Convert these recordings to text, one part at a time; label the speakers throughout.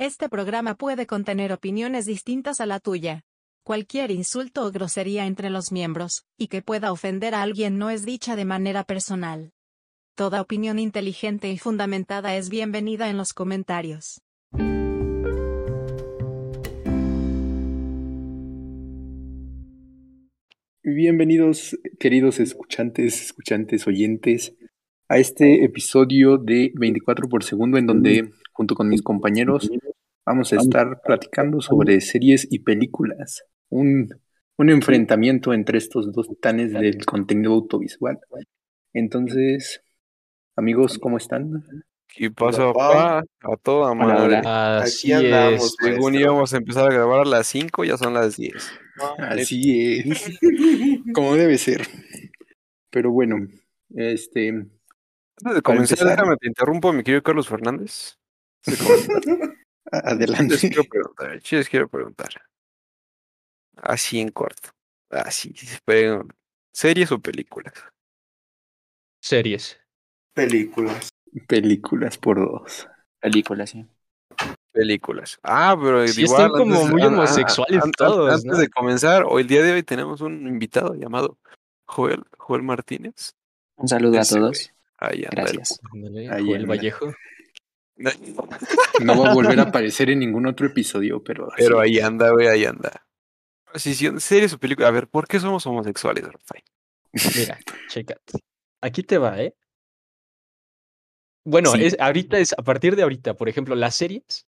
Speaker 1: Este programa puede contener opiniones distintas a la tuya. Cualquier insulto o grosería entre los miembros, y que pueda ofender a alguien no es dicha de manera personal. Toda opinión inteligente y fundamentada es bienvenida en los comentarios.
Speaker 2: Bienvenidos, queridos escuchantes, escuchantes, oyentes, a este episodio de 24 por segundo en donde, junto con mis compañeros, vamos a estar platicando sobre series y películas. Un, un enfrentamiento entre estos dos titanes del contenido audiovisual. Entonces, amigos, ¿cómo están?
Speaker 3: ¿Qué pasa, papá? A toda madre.
Speaker 4: Así
Speaker 3: Aquí andamos.
Speaker 4: es.
Speaker 3: Según íbamos a empezar a grabar a las 5, ya son las 10.
Speaker 2: Así es. Como debe ser. Pero bueno, este.
Speaker 3: Antes de comenzar, déjame te interrumpo, mi querido Carlos Fernández. Como- Les
Speaker 2: Adelante.
Speaker 3: quiero preguntar, les quiero preguntar. Así en corto. Así, pero, ¿series o películas?
Speaker 4: Series.
Speaker 5: Películas.
Speaker 2: Películas por dos.
Speaker 5: Películas, sí.
Speaker 3: Películas. Ah, pero
Speaker 4: Sí,
Speaker 3: igual.
Speaker 4: están como muy
Speaker 3: an- an-
Speaker 4: homosexuales todos,
Speaker 3: Antes
Speaker 4: ¿no?
Speaker 3: de comenzar, hoy el día de hoy tenemos un invitado llamado Joel, Joel Martínez.
Speaker 5: Un saludo a todos.
Speaker 3: Ahí anda.
Speaker 5: Gracias.
Speaker 2: Ahí
Speaker 4: Joel
Speaker 2: anda.
Speaker 4: Vallejo.
Speaker 2: No va a volver a aparecer en ningún otro episodio, pero.
Speaker 3: Pero ahí anda, güey, ahí anda. Si, si, series o películas. A ver, ¿por qué somos homosexuales, Rafael?
Speaker 4: Mira, chécate. Aquí te va, ¿eh? Bueno,
Speaker 2: Sí.
Speaker 4: es, ahorita es, a partir de ahorita, por ejemplo, las series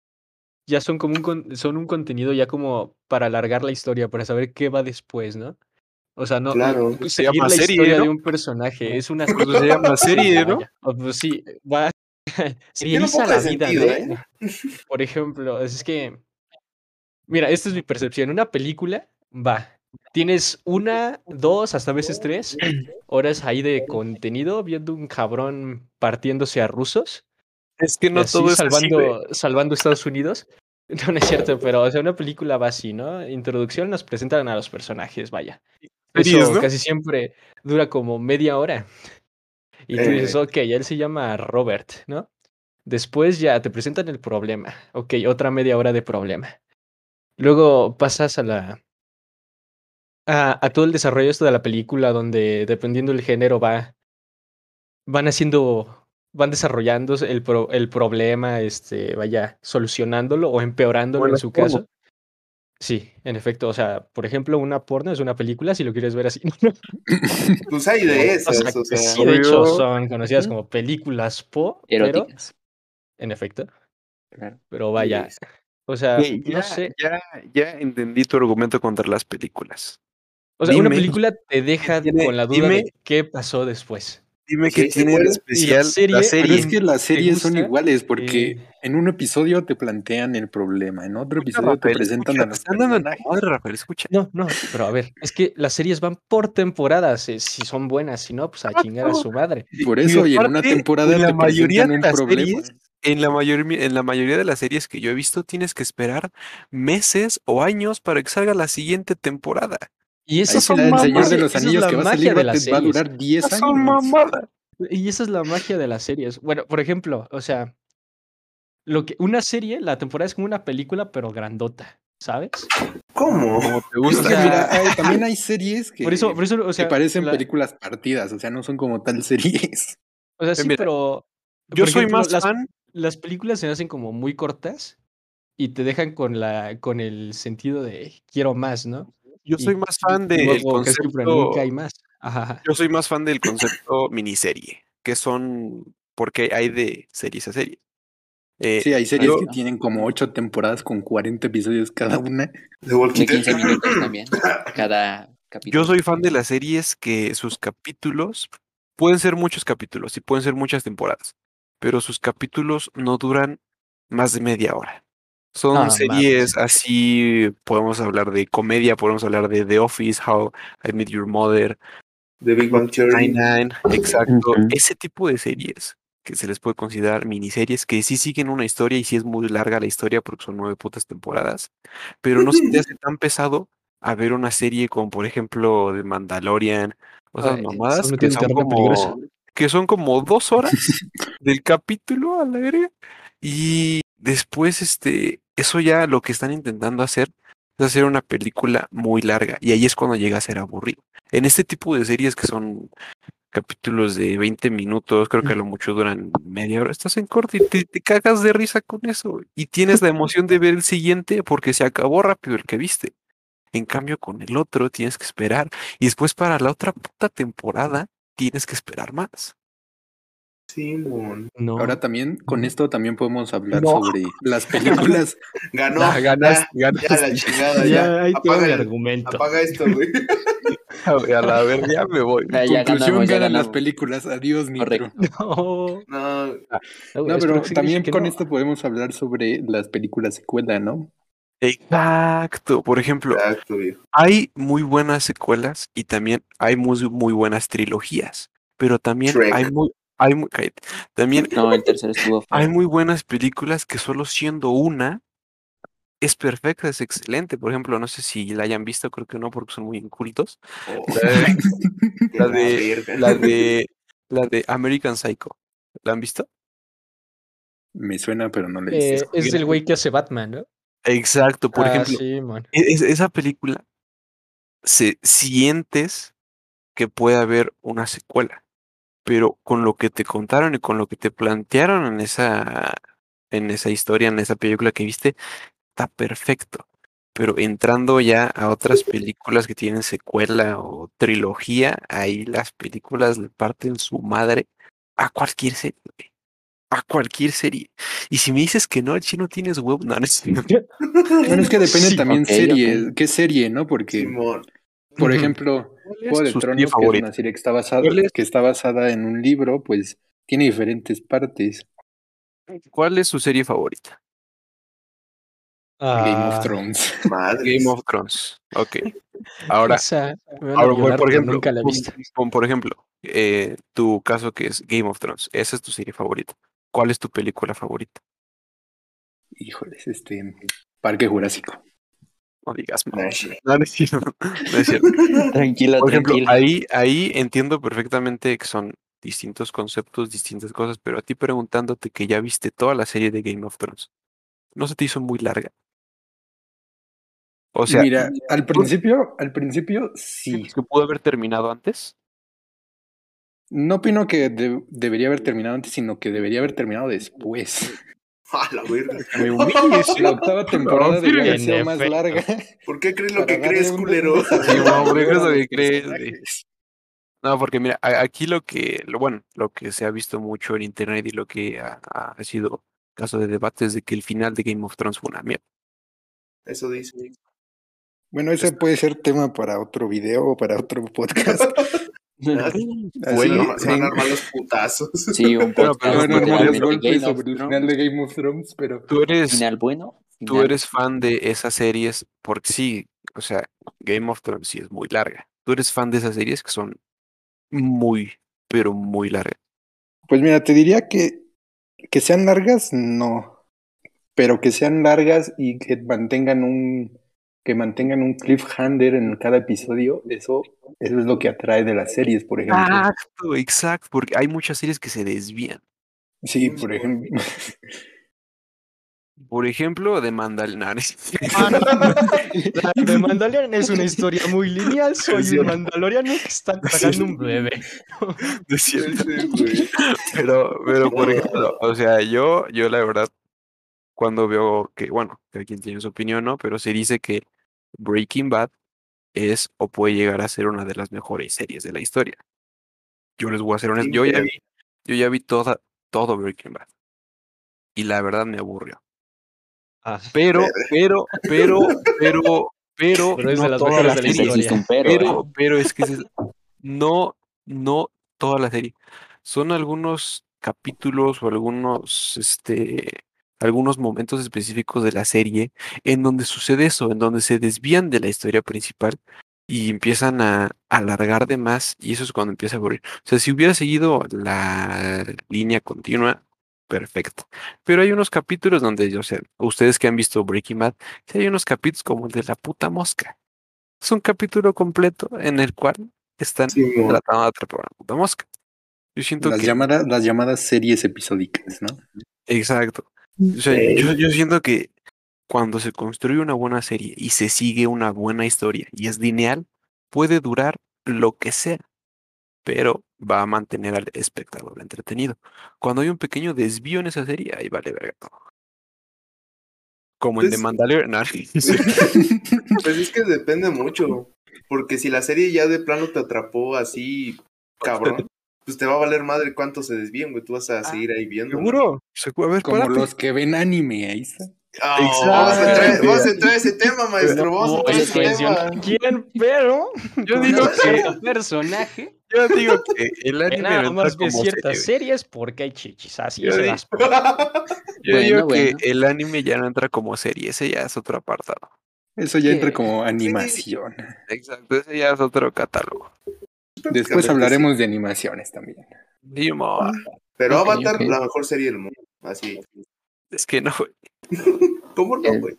Speaker 4: ya son como un, con- son un contenido ya como para alargar la historia, para saber qué va después, ¿no? O sea, no,
Speaker 5: Claro.
Speaker 4: no-
Speaker 3: Se
Speaker 4: seguir
Speaker 3: llama
Speaker 4: la
Speaker 3: serie,
Speaker 4: historia
Speaker 3: ¿no?
Speaker 4: de un personaje es una
Speaker 3: Pues se llama serie, ¿no?
Speaker 4: Pues sí, va
Speaker 5: Poco
Speaker 4: la vida,
Speaker 5: sentido,
Speaker 4: ¿no?
Speaker 5: ¿eh?
Speaker 4: Por ejemplo, es que, mira, esta es mi percepción. Una película, va, tienes una, dos, hasta a veces tres horas ahí de contenido viendo un cabrón partiéndose a rusos,
Speaker 3: Es que no
Speaker 4: así
Speaker 3: todo es así, güey.
Speaker 4: salvando, salvando Estados Unidos. No, no es cierto, pero o sea, una película va así, ¿no? Introducción nos presentan a los personajes, vaya. Eso
Speaker 3: ¿no?
Speaker 4: casi siempre dura como media hora. Y tú dices,
Speaker 5: Eh.
Speaker 4: ok, él se llama Robert, ¿no? Después ya te presentan el problema. Ok, otra media hora de problema. Luego pasas a la. A, a todo el desarrollo esto de la película, donde dependiendo del género va. Van haciendo. Van desarrollando el, pro- el problema, este, vaya, solucionándolo o empeorándolo
Speaker 3: Bueno,
Speaker 4: en su caso. Sí, en efecto. O sea, por ejemplo, una porno es una película, si lo quieres ver así.
Speaker 5: Pues hay de
Speaker 4: O
Speaker 5: esas,
Speaker 4: sea,
Speaker 5: o sea.
Speaker 4: sí, de hecho, son conocidas como películas po, pero,
Speaker 5: Eróticas.
Speaker 4: en efecto,
Speaker 5: Claro.
Speaker 4: pero vaya,
Speaker 5: Sí.
Speaker 4: o sea,
Speaker 3: Güey,
Speaker 4: no
Speaker 3: ya,
Speaker 4: sé,
Speaker 3: ya, ya entendí tu argumento contra las películas.
Speaker 4: o sea, una película te deja
Speaker 3: tiene-
Speaker 4: con la duda
Speaker 3: dime-
Speaker 4: de qué pasó después.
Speaker 3: Dime
Speaker 5: sí
Speaker 3: tiene de especial
Speaker 4: serie-
Speaker 3: la
Speaker 4: pero
Speaker 2: Pero
Speaker 3: serie.
Speaker 2: es que las
Speaker 4: ¿Te
Speaker 2: series son iguales porque
Speaker 4: Eh,
Speaker 2: en un episodio te plantean el problema, en otro episodio te
Speaker 3: Rafael,
Speaker 2: presentan
Speaker 3: escucha,
Speaker 2: a los personajes.
Speaker 3: madre, Rafael, escucha.
Speaker 4: No, no, pero a ver, es que las series van por temporadas, eh, si son buenas, si no, pues a chingar a su madre.
Speaker 2: Por eso, y en una
Speaker 3: aparte,
Speaker 2: temporada
Speaker 3: en la
Speaker 2: te
Speaker 3: mayoría de las series, en la, mayor, en la mayoría de las series que yo he visto, tienes que esperar meses o años para que salga la siguiente temporada.
Speaker 4: Y
Speaker 2: sí
Speaker 4: son
Speaker 2: la Señor de los
Speaker 4: esa es
Speaker 2: Anillos que va a salir va,
Speaker 4: de las
Speaker 2: te- va a
Speaker 4: series.
Speaker 2: durar 10
Speaker 3: Esas
Speaker 2: años.
Speaker 3: son mamadas.
Speaker 4: Y esa es la magia de las series. Bueno, por ejemplo, o sea, lo que una serie, la temporada es como una película, pero grandota, ¿sabes?
Speaker 5: ¿Cómo?
Speaker 3: Como te
Speaker 2: Es
Speaker 3: gusta.
Speaker 2: que
Speaker 4: O sea,
Speaker 2: mira, hay- también hay series que,
Speaker 4: Por eso, por eso, o
Speaker 2: que parecen
Speaker 4: la-
Speaker 2: películas partidas, o sea, no son como tal series.
Speaker 4: o sea, sí,
Speaker 3: mira,
Speaker 4: pero
Speaker 3: Yo soy
Speaker 4: ejemplo,
Speaker 3: más
Speaker 4: las,
Speaker 3: fan.
Speaker 4: las películas se hacen como muy cortas y te dejan con la, con el sentido de quiero más, ¿no?
Speaker 3: Yo soy más fan del concepto.
Speaker 4: hay más. Ajá, ajá.
Speaker 3: Yo soy más fan del concepto miniserie, que son porque hay de series a series. Eh,
Speaker 2: Sí, hay series
Speaker 3: yo-
Speaker 2: que tienen como 8 temporadas con 40 episodios cada una.
Speaker 5: The Walking
Speaker 6: De 15
Speaker 5: Dead.
Speaker 6: minutos también, cada capítulo.
Speaker 3: Yo soy fan de las series que sus capítulos pueden ser muchos capítulos y pueden ser muchas temporadas, pero sus capítulos no duran más de media hora. Son
Speaker 4: Ah,
Speaker 3: series así, podemos hablar de comedia, podemos hablar de The Office, How I Met Your Mother,
Speaker 5: The Big Bang Theory.
Speaker 3: Nine, exacto. Ese tipo de series que se les puede considerar miniseries que sí siguen una historia y sí es muy larga la historia porque son nueve putas temporadas, pero no se te hace tan pesado a ver una serie como por ejemplo de Mandalorian o esas
Speaker 4: Ay,
Speaker 3: mamadas que son, como, que son como dos horas del capítulo a la verga y después, este, eso ya lo que están intentando hacer es hacer una película muy larga y ahí es cuando llega a ser aburrido. En este tipo de series que son capítulos de 20 minutos, creo que a lo mucho duran media hora, estás en corte y te, te cagas de risa con eso y tienes la emoción de ver el siguiente porque se acabó rápido el que viste. En cambio, con el otro tienes que esperar y después para la otra puta temporada tienes que esperar más.
Speaker 5: Simón.
Speaker 4: No.
Speaker 2: Ahora también, con esto también podemos hablar
Speaker 3: No.
Speaker 2: sobre las películas.
Speaker 5: Ganó.
Speaker 3: Ya, ganas-
Speaker 5: ya,
Speaker 3: ganas-
Speaker 5: ya, la chingada,
Speaker 4: ya,
Speaker 5: Apaga, el-
Speaker 4: argumento.
Speaker 5: apaga esto, güey.
Speaker 3: A la verga, ya me voy.
Speaker 6: Ya, ya
Speaker 2: Conclusión,
Speaker 6: ganamos, ya
Speaker 2: ganan las películas. Adiós, Nitro.
Speaker 4: No.
Speaker 5: No,
Speaker 4: No,
Speaker 2: No, pero también con
Speaker 4: no.
Speaker 2: esto podemos hablar sobre las películas secuela, ¿no?
Speaker 3: Exacto. Por ejemplo,
Speaker 5: exacto,
Speaker 3: hay muy buenas secuelas y también hay muy, muy buenas trilogías. Pero también
Speaker 5: Shrek.
Speaker 3: hay muy, hay muy, también
Speaker 6: No, el tercero estuvo
Speaker 3: hay muy buenas películas que solo siendo una es perfecta, es excelente. Por ejemplo, no sé si la hayan visto, creo que no, porque son muy incultos.
Speaker 5: Oh,
Speaker 3: La de, la de, la de American Psycho. ¿La han visto?
Speaker 2: Me suena, pero no le
Speaker 4: Eh,
Speaker 2: hice.
Speaker 4: es el güey que hace Batman, ¿no?
Speaker 3: Exacto. Por
Speaker 4: Ah,
Speaker 3: ejemplo,
Speaker 4: sí,
Speaker 3: e- es- esa película se sientes que puede haber una secuela, pero con lo que te contaron y con lo que te plantearon en esa en esa historia, en esa película que viste, está perfecto. Pero entrando ya a otras películas que tienen secuela o trilogía, ahí las películas le parten su madre a cualquier serie. güey. A cualquier serie. Y si me dices que no, el chino tienes huevo, no, no es.
Speaker 2: Bueno, es que depende
Speaker 3: Sí,
Speaker 2: también
Speaker 6: ok,
Speaker 2: serie. ¿Qué serie, no? Porque,
Speaker 5: Simón.
Speaker 2: Por ejemplo,
Speaker 3: ¿Cuál es
Speaker 2: Juego de
Speaker 3: su serie
Speaker 2: Tronos, que es
Speaker 3: favorita?
Speaker 2: una serie que está basada, que está basada en un libro, pues tiene diferentes partes.
Speaker 3: ¿Cuál es su serie favorita?
Speaker 2: Game
Speaker 4: Ah,
Speaker 2: of Thrones.
Speaker 5: Madre.
Speaker 3: Game of Thrones. Ok. Ahora, ahora por, ejemplo,
Speaker 4: nunca la he visto.
Speaker 3: por ejemplo, eh, tu caso que es Game of Thrones. Esa es tu serie favorita. ¿Cuál es tu película favorita?
Speaker 2: Híjoles, este. Parque Jurásico.
Speaker 3: No digas. No, no es cierto. No es cierto.
Speaker 6: Tranquila,
Speaker 3: Por ejemplo,
Speaker 6: tranquila.
Speaker 3: ahí, ahí entiendo perfectamente que son distintos conceptos, distintas cosas, pero a ti preguntándote que ya viste toda la serie de Game of Thrones, ¿no se te hizo muy larga? O sea,
Speaker 2: Mira, al principio, al principio sí.
Speaker 3: ¿sientes que pudo haber terminado antes?
Speaker 2: No opino que de- debería haber terminado antes, sino que debería haber terminado después.
Speaker 5: A la verga.
Speaker 3: Me humilles,
Speaker 2: La octava temporada haber
Speaker 4: en
Speaker 2: sido más larga.
Speaker 5: ¿Por qué crees lo que crees,
Speaker 2: un
Speaker 5: culero?
Speaker 3: Sí, hombre,
Speaker 2: mayor
Speaker 3: eso
Speaker 2: a
Speaker 3: que crees. No, porque mira, aquí lo que, lo bueno, lo que se ha visto mucho en internet y lo que ha, ha sido caso de debate es de que el final de Game of Thrones fue una mierda.
Speaker 5: Eso dice.
Speaker 2: Bueno, ese puede ser tema para otro video o para otro podcast. Así,
Speaker 3: Bueno,
Speaker 5: se van
Speaker 2: en-
Speaker 5: a armar los putazos.
Speaker 6: Sí, un
Speaker 3: Pero-
Speaker 6: podcast
Speaker 3: pero
Speaker 6: literalmente
Speaker 2: golpes sobre el final de Game of Thrones, pero
Speaker 3: Tú eres,
Speaker 6: Final bueno.
Speaker 3: tú eres fan de esas series porque sí, o sea, Game of Thrones sí es muy larga. Tú eres fan de esas series que son muy, pero muy largas.
Speaker 2: pues mira, te diría que que sean largas, no. Pero que sean largas y que mantengan un que mantengan un cliffhanger en cada episodio, eso, eso es lo que atrae de las series, por ejemplo.
Speaker 3: Exacto, exacto, porque hay muchas series que se desvían.
Speaker 2: Sí, por ejemplo.
Speaker 3: Por ejemplo, de Mandalorian.
Speaker 4: La de Mandalorian es una historia muy lineal. Soy un mandaloriano que está tragando un bebé.
Speaker 3: No es cierto.
Speaker 5: Sí, güey.
Speaker 3: Pero, pero por ejemplo, o sea, yo, yo la verdad, cuando veo que, bueno, cada quien tiene su opinión, ¿no? Pero se dice que Breaking Bad es o puede llegar a ser una de las mejores series de la historia. Yo les voy a ser honesto, yo ya vi, yo ya vi toda, todo Breaking Bad. Y la verdad me aburrió.
Speaker 4: Ah,
Speaker 3: Pero, pero, pero, pero, pero,
Speaker 4: Pero es de las de la
Speaker 6: un pero,
Speaker 3: Pero,
Speaker 6: ¿eh?
Speaker 3: pero es que es- no, no toda la serie. Son algunos capítulos o algunos, este, algunos momentos específicos de la serie en donde sucede eso, en donde se desvían de la historia principal y empiezan a alargar de más y eso es cuando empieza a aburrir. O sea, si hubiera seguido la línea continua, perfecto. Pero hay unos capítulos donde, o sea, ustedes que han visto Breaking Bad, hay unos capítulos como el de la puta mosca. Es un capítulo completo en el cual están tratando de atrapar a una puta mosca. Yo siento
Speaker 2: Las
Speaker 3: que
Speaker 2: llamadas, las llamadas series episódicas, ¿no?
Speaker 3: Exacto. O sea,
Speaker 5: Sí.
Speaker 3: yo, yo siento que cuando se construye una buena serie y se sigue una buena historia y es lineal, puede durar lo que sea, pero va a mantener al espectador entretenido. Cuando hay un pequeño desvío en esa serie, ahí vale verga todo. Como en The
Speaker 5: Pues-
Speaker 3: Mandalorian. no,
Speaker 5: Pues es que depende mucho. Porque si la serie ya de plano te atrapó así, cabrón, pues te va a valer madre cuánto se desvíen, güey. Tú vas a seguir ahí viendo.
Speaker 3: ¿Seguro? Se- A ver,
Speaker 2: Como
Speaker 3: párate.
Speaker 2: los que ven anime, ahí está.
Speaker 5: vamos, a entrar, vamos a entrar a ese tema, maestro. Vamos a
Speaker 4: No
Speaker 5: entrar a
Speaker 4: voy a
Speaker 5: ese tema.
Speaker 4: quién, pero
Speaker 3: Yo digo que,
Speaker 4: personaje
Speaker 3: yo digo que el
Speaker 4: que
Speaker 3: anime
Speaker 4: nada
Speaker 3: no
Speaker 4: más ve ciertas
Speaker 3: serie.
Speaker 4: series porque hay chichis. Así
Speaker 3: Yo
Speaker 4: es
Speaker 3: digo-
Speaker 4: las
Speaker 3: Yo
Speaker 6: Bueno,
Speaker 3: digo
Speaker 6: bueno.
Speaker 3: que el anime ya no entra como serie, ese ya es otro apartado.
Speaker 2: Eso ya entra como animación.
Speaker 3: Exacto, ese ya es otro catálogo.
Speaker 2: Después hablaremos de animaciones también.
Speaker 3: Dimo,
Speaker 5: Pero Avatar, la mejor serie del mundo. Así.
Speaker 3: es que no, güey.
Speaker 5: ¿Cómo no,
Speaker 6: Eh,
Speaker 5: güey?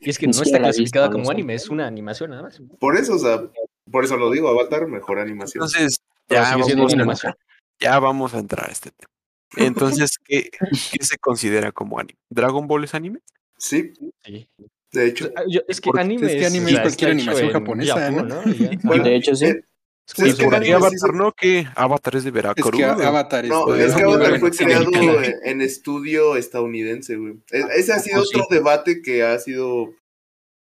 Speaker 4: Y es que no está clasificada como anime, es una animación nada más.
Speaker 5: Por eso, o sea, por eso lo digo, Avatar, mejor animación.
Speaker 3: Entonces, ya vamos,
Speaker 4: una
Speaker 3: a,
Speaker 4: animación.
Speaker 3: ya vamos a entrar a este tema. Entonces, ¿qué, qué se considera como anime? ¿Dragon Ball es anime?
Speaker 5: Sí,
Speaker 4: Sí.
Speaker 5: de hecho.
Speaker 4: Yo- es que anime
Speaker 2: es que anime es cualquier animación japonesa,
Speaker 4: Japón,
Speaker 2: ¿no?
Speaker 5: Bueno,
Speaker 6: de hecho, sí.
Speaker 5: eh,
Speaker 4: Sí,
Speaker 5: es
Speaker 3: ¿Y
Speaker 5: que
Speaker 3: por Avatar no? ¿Qué? Avatar es de
Speaker 2: Es
Speaker 3: Veracruz.
Speaker 2: que Avatar es,
Speaker 5: No, es que Avatar fue creado en, en estudio estadounidense, güey. E- Ese ha sido
Speaker 3: sí.
Speaker 5: otro debate que ha sido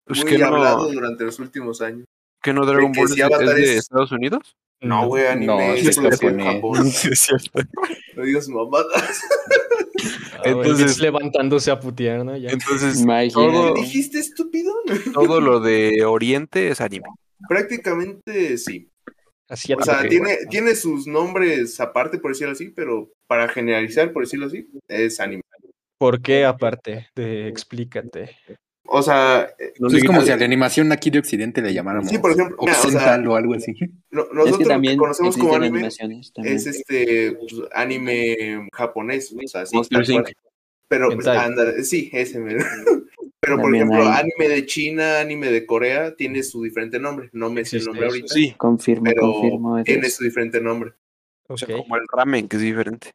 Speaker 3: Pues
Speaker 5: muy
Speaker 3: que no,
Speaker 5: hablado durante los últimos años.
Speaker 3: que no Dragon
Speaker 5: que
Speaker 3: Ball
Speaker 5: si
Speaker 3: es, de- es
Speaker 5: es-
Speaker 3: Estados Unidos?
Speaker 5: No, güey, anime
Speaker 2: No,
Speaker 5: es
Speaker 2: es
Speaker 5: en. Japón.
Speaker 3: Sí, es cierto.
Speaker 5: No digas mamadas.
Speaker 4: Ah,
Speaker 3: Entonces-
Speaker 4: levantándose a putear, ¿no? Ya.
Speaker 3: Entonces,
Speaker 6: Imagínate.
Speaker 3: todo,
Speaker 5: ¿Qué dijiste, estúpido?
Speaker 3: todo lo de Oriente es anime.
Speaker 5: Prácticamente sí.
Speaker 4: Así
Speaker 5: O sea, tiene, tiene sus nombres aparte, por decirlo así, pero para generalizar, por decirlo así, es anime.
Speaker 4: ¿Por qué aparte? De explícate.
Speaker 5: O sea, eh,
Speaker 3: No
Speaker 2: Pues es como si a la animación aquí de Occidente le llamáramos
Speaker 5: Sí, por ejemplo, mira, o sea,
Speaker 2: occidental o algo así.
Speaker 5: no-
Speaker 6: Es
Speaker 5: nosotros
Speaker 6: que
Speaker 5: lo
Speaker 6: también
Speaker 5: que conocemos como anime es este pues, anime japonés, o sea, sí,
Speaker 3: Monster. Inc.
Speaker 5: Pero pues anda, sí, ese. Pero por
Speaker 6: También
Speaker 5: ejemplo,
Speaker 6: hay.
Speaker 5: anime de China, anime de Corea, tiene su diferente nombre. No me sé el nombre ahorita,
Speaker 3: Sí,
Speaker 6: Confirmo,
Speaker 5: pero
Speaker 6: confirmo. eso
Speaker 5: tiene su diferente nombre.
Speaker 3: o sea, como el ramen, que es diferente.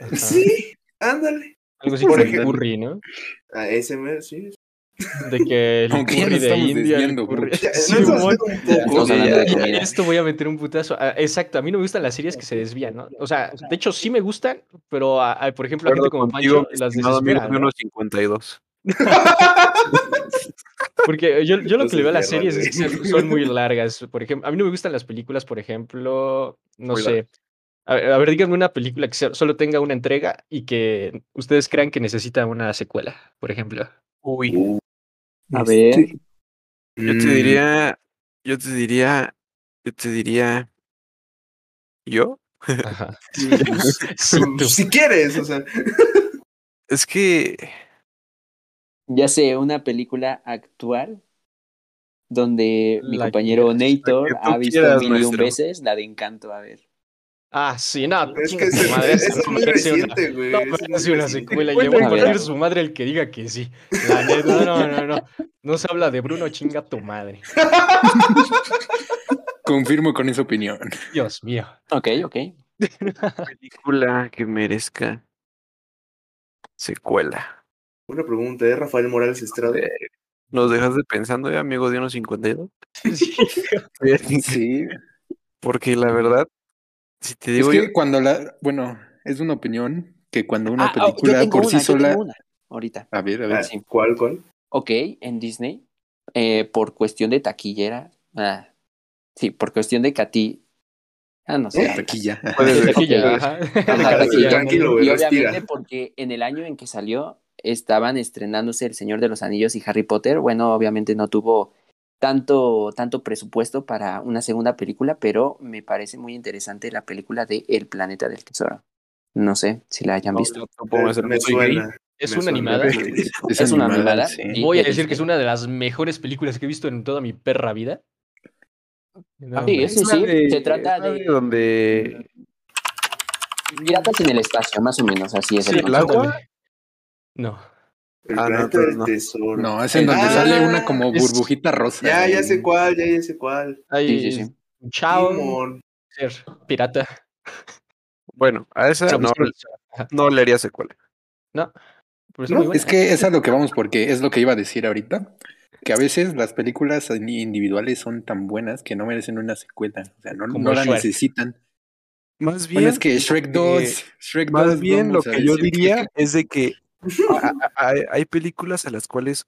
Speaker 4: Ajá.
Speaker 5: Sí, ándale.
Speaker 4: Algo así
Speaker 5: Por
Speaker 4: como el
Speaker 5: ejemplo.
Speaker 4: curry, ¿no?
Speaker 5: A ese sí.
Speaker 4: De que el
Speaker 2: Aunque
Speaker 4: curry de India.
Speaker 2: desviando
Speaker 4: curry-.
Speaker 5: Ya,
Speaker 4: Sí,
Speaker 5: no un poco.
Speaker 4: Esto voy a meter un putazo. Ah, exacto, a mí no me gustan las series que se desvían, ¿no? O sea, de hecho sí me gustan, pero a- a- por ejemplo, a gente como Pancho las desespera.
Speaker 3: de
Speaker 4: ¿no?
Speaker 3: unos 52.
Speaker 4: Porque yo, yo lo que le veo a las series es que son- muy largas. Por ejemplo, a mí no me gustan las películas, por ejemplo, no
Speaker 3: Muy
Speaker 4: sé. A ver, a ver, díganme una película que solo tenga una entrega y que ustedes crean que necesita una secuela, por ejemplo.
Speaker 3: Uy,
Speaker 6: A ver.
Speaker 2: Este,
Speaker 3: yo te
Speaker 5: Mm,
Speaker 3: diría, yo te diría, yo te diría, ¿yo?
Speaker 4: Ajá. Sí, tú.
Speaker 5: Si quieres, o sea.
Speaker 3: Es que,
Speaker 6: Ya sé, una película actual donde mi
Speaker 4: La
Speaker 6: compañero
Speaker 4: quieras,
Speaker 6: Nator ha visto
Speaker 3: quieras,
Speaker 6: mil y un veces la de Encanto. A ver.
Speaker 4: Ah, sí, no.
Speaker 5: Es
Speaker 4: chinga
Speaker 5: que
Speaker 4: tu
Speaker 5: ese,
Speaker 4: madre,
Speaker 5: es
Speaker 4: no
Speaker 5: muy
Speaker 4: merece una-
Speaker 5: reciente, güey.
Speaker 4: No,
Speaker 5: ese es
Speaker 4: una secuela voy a partir su madre el que diga que sí. La neta, no, no, no, no. No se habla de Bruno, chinga tu madre.
Speaker 2: Confirmo con esa opinión.
Speaker 4: Dios mío.
Speaker 6: Ok, ok.
Speaker 3: película que merezca secuela.
Speaker 5: Una pregunta, ¿es Rafael Morales Estrada?
Speaker 3: ¿Nos dejaste pensando, eh, amigo de unos 52?
Speaker 2: Sí.
Speaker 3: Porque la verdad, si te
Speaker 2: Es
Speaker 3: digo yo,
Speaker 2: que cuando la. Bueno, es una opinión que cuando una
Speaker 6: Ah, ah,
Speaker 2: película por
Speaker 6: una,
Speaker 2: sí
Speaker 6: yo
Speaker 2: sola.
Speaker 6: tengo una. Ahorita.
Speaker 2: A ver, a
Speaker 5: Ah,
Speaker 2: ver.
Speaker 6: sí.
Speaker 5: ¿Cuál, cuál?
Speaker 6: Ok, en Disney, eh, por cuestión de taquillera. Ah, sí, por cuestión de Cati. Ah, no sé.
Speaker 2: Taquilla.
Speaker 4: Taquilla, ajá.
Speaker 6: Ajá,
Speaker 5: Tranquilo,
Speaker 6: sí,
Speaker 5: tranquilo, güey,
Speaker 6: Y obviamente porque en el año en que salió estaban estrenándose El Señor de los Anillos y Harry Potter. Bueno, obviamente no tuvo tanto, tanto presupuesto para una segunda película, pero me parece muy interesante la película de El Planeta del Tesoro. No sé si la hayan
Speaker 3: no,
Speaker 6: visto.
Speaker 3: me.
Speaker 4: Es una animada.
Speaker 6: Es una animada.
Speaker 2: sí.
Speaker 6: Y-
Speaker 4: Voy a
Speaker 6: de
Speaker 4: decir que es una de las mejores películas que he visto en toda mi perra vida. No,
Speaker 6: sí, es- Sí,
Speaker 3: la
Speaker 6: sí,
Speaker 3: de-
Speaker 6: se trata
Speaker 3: es
Speaker 6: de-
Speaker 3: donde
Speaker 6: Piratas en el espacio, más o menos, así es
Speaker 4: Sí,
Speaker 6: el
Speaker 3: ¿el agua?
Speaker 4: No.
Speaker 5: El
Speaker 3: Ah, no,
Speaker 5: planeta del
Speaker 3: no.
Speaker 5: tesoro.
Speaker 2: No, es en donde
Speaker 5: Ah,
Speaker 2: sale una como
Speaker 4: es-
Speaker 2: burbujita rosa.
Speaker 5: Ya, ya sé cuál, ya, ya sé cuál.
Speaker 4: Ahí,
Speaker 6: Sí, sí, sí.
Speaker 4: Chao, pirata.
Speaker 3: Bueno, a esa no,
Speaker 4: pues,
Speaker 3: no le haría secuela.
Speaker 4: No. Muy
Speaker 2: No, es que es a lo que vamos porque es lo que iba a decir ahorita. Que a veces las películas individuales son tan buenas que no merecen una secuela. O sea, no, no la necesitan.
Speaker 3: Más bien,
Speaker 2: Bueno, es que Shrek
Speaker 3: eh,
Speaker 2: 2, Shrek 2,
Speaker 3: Más bien lo que yo
Speaker 2: que-
Speaker 3: diría es de que hay, hay películas a las cuales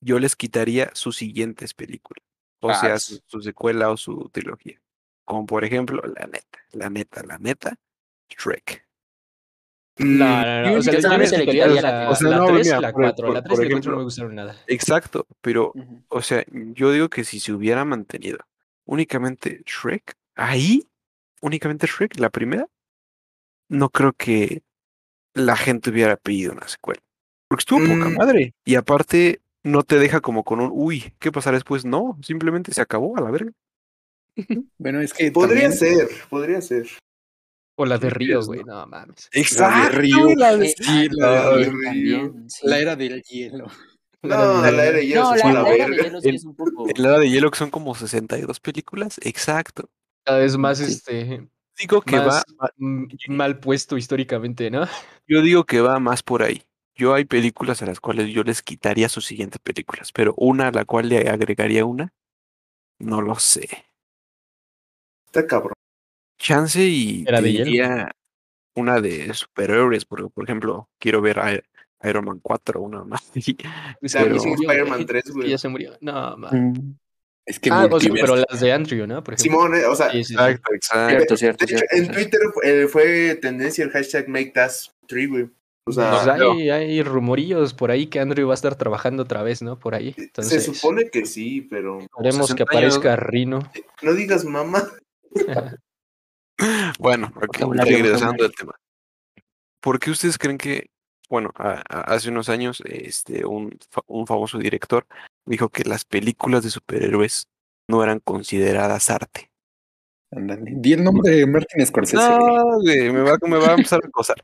Speaker 3: yo les quitaría sus siguientes películas. O
Speaker 2: Ah,
Speaker 3: sea, su, su secuela o su trilogía. Como por ejemplo, la neta, la neta, la neta, Shrek.
Speaker 4: No, no, no. O sea,
Speaker 6: Yo le
Speaker 4: quitaría la,
Speaker 6: la
Speaker 3: O sea,
Speaker 4: la
Speaker 3: no,
Speaker 4: 3
Speaker 3: mira,
Speaker 4: y la
Speaker 3: por-
Speaker 4: 4.
Speaker 3: por-
Speaker 4: La 3
Speaker 3: por
Speaker 4: y la 4 no me gustaron nada.
Speaker 3: Exacto, pero, o sea, yo digo que si se hubiera mantenido únicamente Shrek, ahí, únicamente Shrek, la primera, no creo que la gente hubiera pedido una secuela. Porque estuvo poca
Speaker 5: Mm.
Speaker 3: madre. Y aparte, no te deja como con un, uy, ¿qué pasará después? No, simplemente se acabó a la verga.
Speaker 2: Bueno, es que
Speaker 5: Podría
Speaker 2: también-
Speaker 5: ser, podría ser.
Speaker 4: O la de
Speaker 3: Sí,
Speaker 4: Río,
Speaker 3: es,
Speaker 4: güey.
Speaker 3: ¿no?
Speaker 4: Mames.
Speaker 2: Exacto, la de- sí,
Speaker 6: ah,
Speaker 2: la de-
Speaker 6: sí.
Speaker 2: la era del hielo.
Speaker 5: No, la era de hielo
Speaker 6: No, la, era de hielo sí es un poco.
Speaker 3: La Edad de hielo que son como 62 películas. Exacto.
Speaker 4: Cada vez más,
Speaker 6: Sí.
Speaker 4: este,
Speaker 3: Digo que
Speaker 4: más
Speaker 3: va,
Speaker 4: mm, mal puesto históricamente, ¿no?
Speaker 3: yo digo que va más por ahí. Yo hay películas a las cuales yo les quitaría sus siguientes películas, pero una a la cual le agregaría una, no lo sé.
Speaker 5: Está cabrón.
Speaker 3: Chance y
Speaker 4: Era de
Speaker 3: diría una de superhéroes, por, por ejemplo, quiero ver a Iron Man 4, una más.
Speaker 4: que ya
Speaker 3: Pero-
Speaker 4: se
Speaker 5: misma
Speaker 4: murió,
Speaker 5: Spider-Man
Speaker 4: güey.
Speaker 5: 3,
Speaker 4: Que
Speaker 5: güey.
Speaker 4: ya se murió. No, man.
Speaker 2: Es que
Speaker 4: Ah, o sea,
Speaker 2: multiverso.
Speaker 4: pero las de Andrew, ¿no? Por ejemplo.
Speaker 5: Simón, eh, o sea,
Speaker 4: Sí, sí, sí.
Speaker 3: Exacto, exacto.
Speaker 6: Cierto, cierto,
Speaker 5: de hecho,
Speaker 6: cierto,
Speaker 5: en. Twitter eh, fue tendencia el hashtag Make That Tree, güey. O sea,
Speaker 4: Pues
Speaker 3: no.
Speaker 4: hay, rumorillos por ahí que Andrew va a estar trabajando otra vez, ¿no? Por ahí. Entonces,
Speaker 5: se supone que sí, pero
Speaker 4: esperemos que
Speaker 3: 60 años,
Speaker 4: aparezca Rino.
Speaker 5: no digas mamá.
Speaker 3: Bueno, regresando al tema. ¿Por qué ustedes creen que, bueno, a- a- hace unos años, este, un, fa- un famoso director dijo que las películas de superhéroes no eran consideradas arte?
Speaker 2: Ándale. Di el nombre de Martin Scorsese.
Speaker 3: No, güey, me va, me va a empezar a acosar.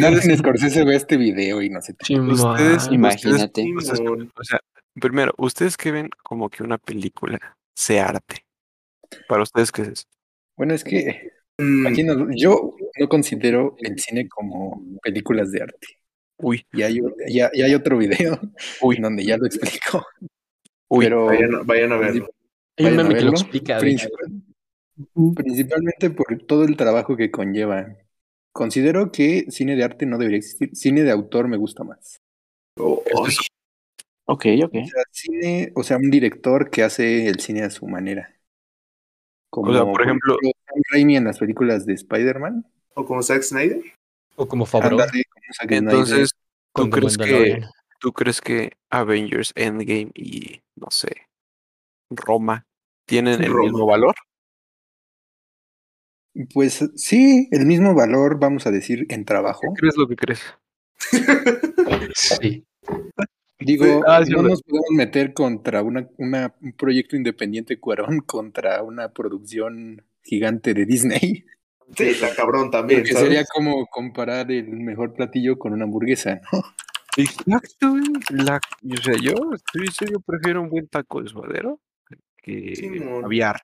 Speaker 2: Martin Scorsese ve este video y no sé.
Speaker 3: ustedes,
Speaker 6: Imagínate.
Speaker 3: ustedes- ustedes-
Speaker 5: Simón.
Speaker 3: o sea, primero, ¿ustedes qué ven como que una película sea arte? Para ustedes, ¿qué es eso?
Speaker 2: Bueno, es que
Speaker 5: Mm,
Speaker 2: aquí no- yo no considero el cine como películas de arte.
Speaker 3: Uy,
Speaker 2: Y hay, ya, ya hay otro video
Speaker 3: uy,
Speaker 2: donde ya lo explico.
Speaker 3: uy.
Speaker 2: pero
Speaker 5: vayan, a- vayan a verlo.
Speaker 4: Hay un
Speaker 2: vayan a
Speaker 4: meme que lo explica.
Speaker 2: Principal- principalmente por todo el trabajo que conlleva. Considero que cine de arte no debería existir. Cine de autor me gusta más.
Speaker 5: Oh,
Speaker 6: Ok, ok.
Speaker 2: O sea, cine, o sea, un director que hace el cine a su manera. Como,
Speaker 3: O sea, por ejemplo-
Speaker 2: Sam Raimi en las películas de Spider-Man.
Speaker 5: O como Zack Snyder.
Speaker 4: O como Favreau.
Speaker 2: Como Zack Snyder.
Speaker 3: Entonces, ¿tú crees que. ¿tú crees que Avengers Endgame y, no sé, Roma tienen el
Speaker 5: Roma.
Speaker 3: mismo valor?
Speaker 2: Pues sí, el mismo valor, vamos a decir, en trabajo.
Speaker 3: ¿Qué crees lo que crees?
Speaker 4: Sí.
Speaker 2: Digo,
Speaker 3: Ah, sí,
Speaker 2: no nos podemos meter contra una, una- un proyecto independiente Cuarón contra una producción gigante de Disney.
Speaker 5: Sí, está cabrón también, ¿sabes?
Speaker 2: sería como comparar el mejor platillo con una hamburguesa, ¿no?
Speaker 3: Exacto, güey. La, o sea, yo, estoy serio, prefiero un buen taco de suadero que aviar.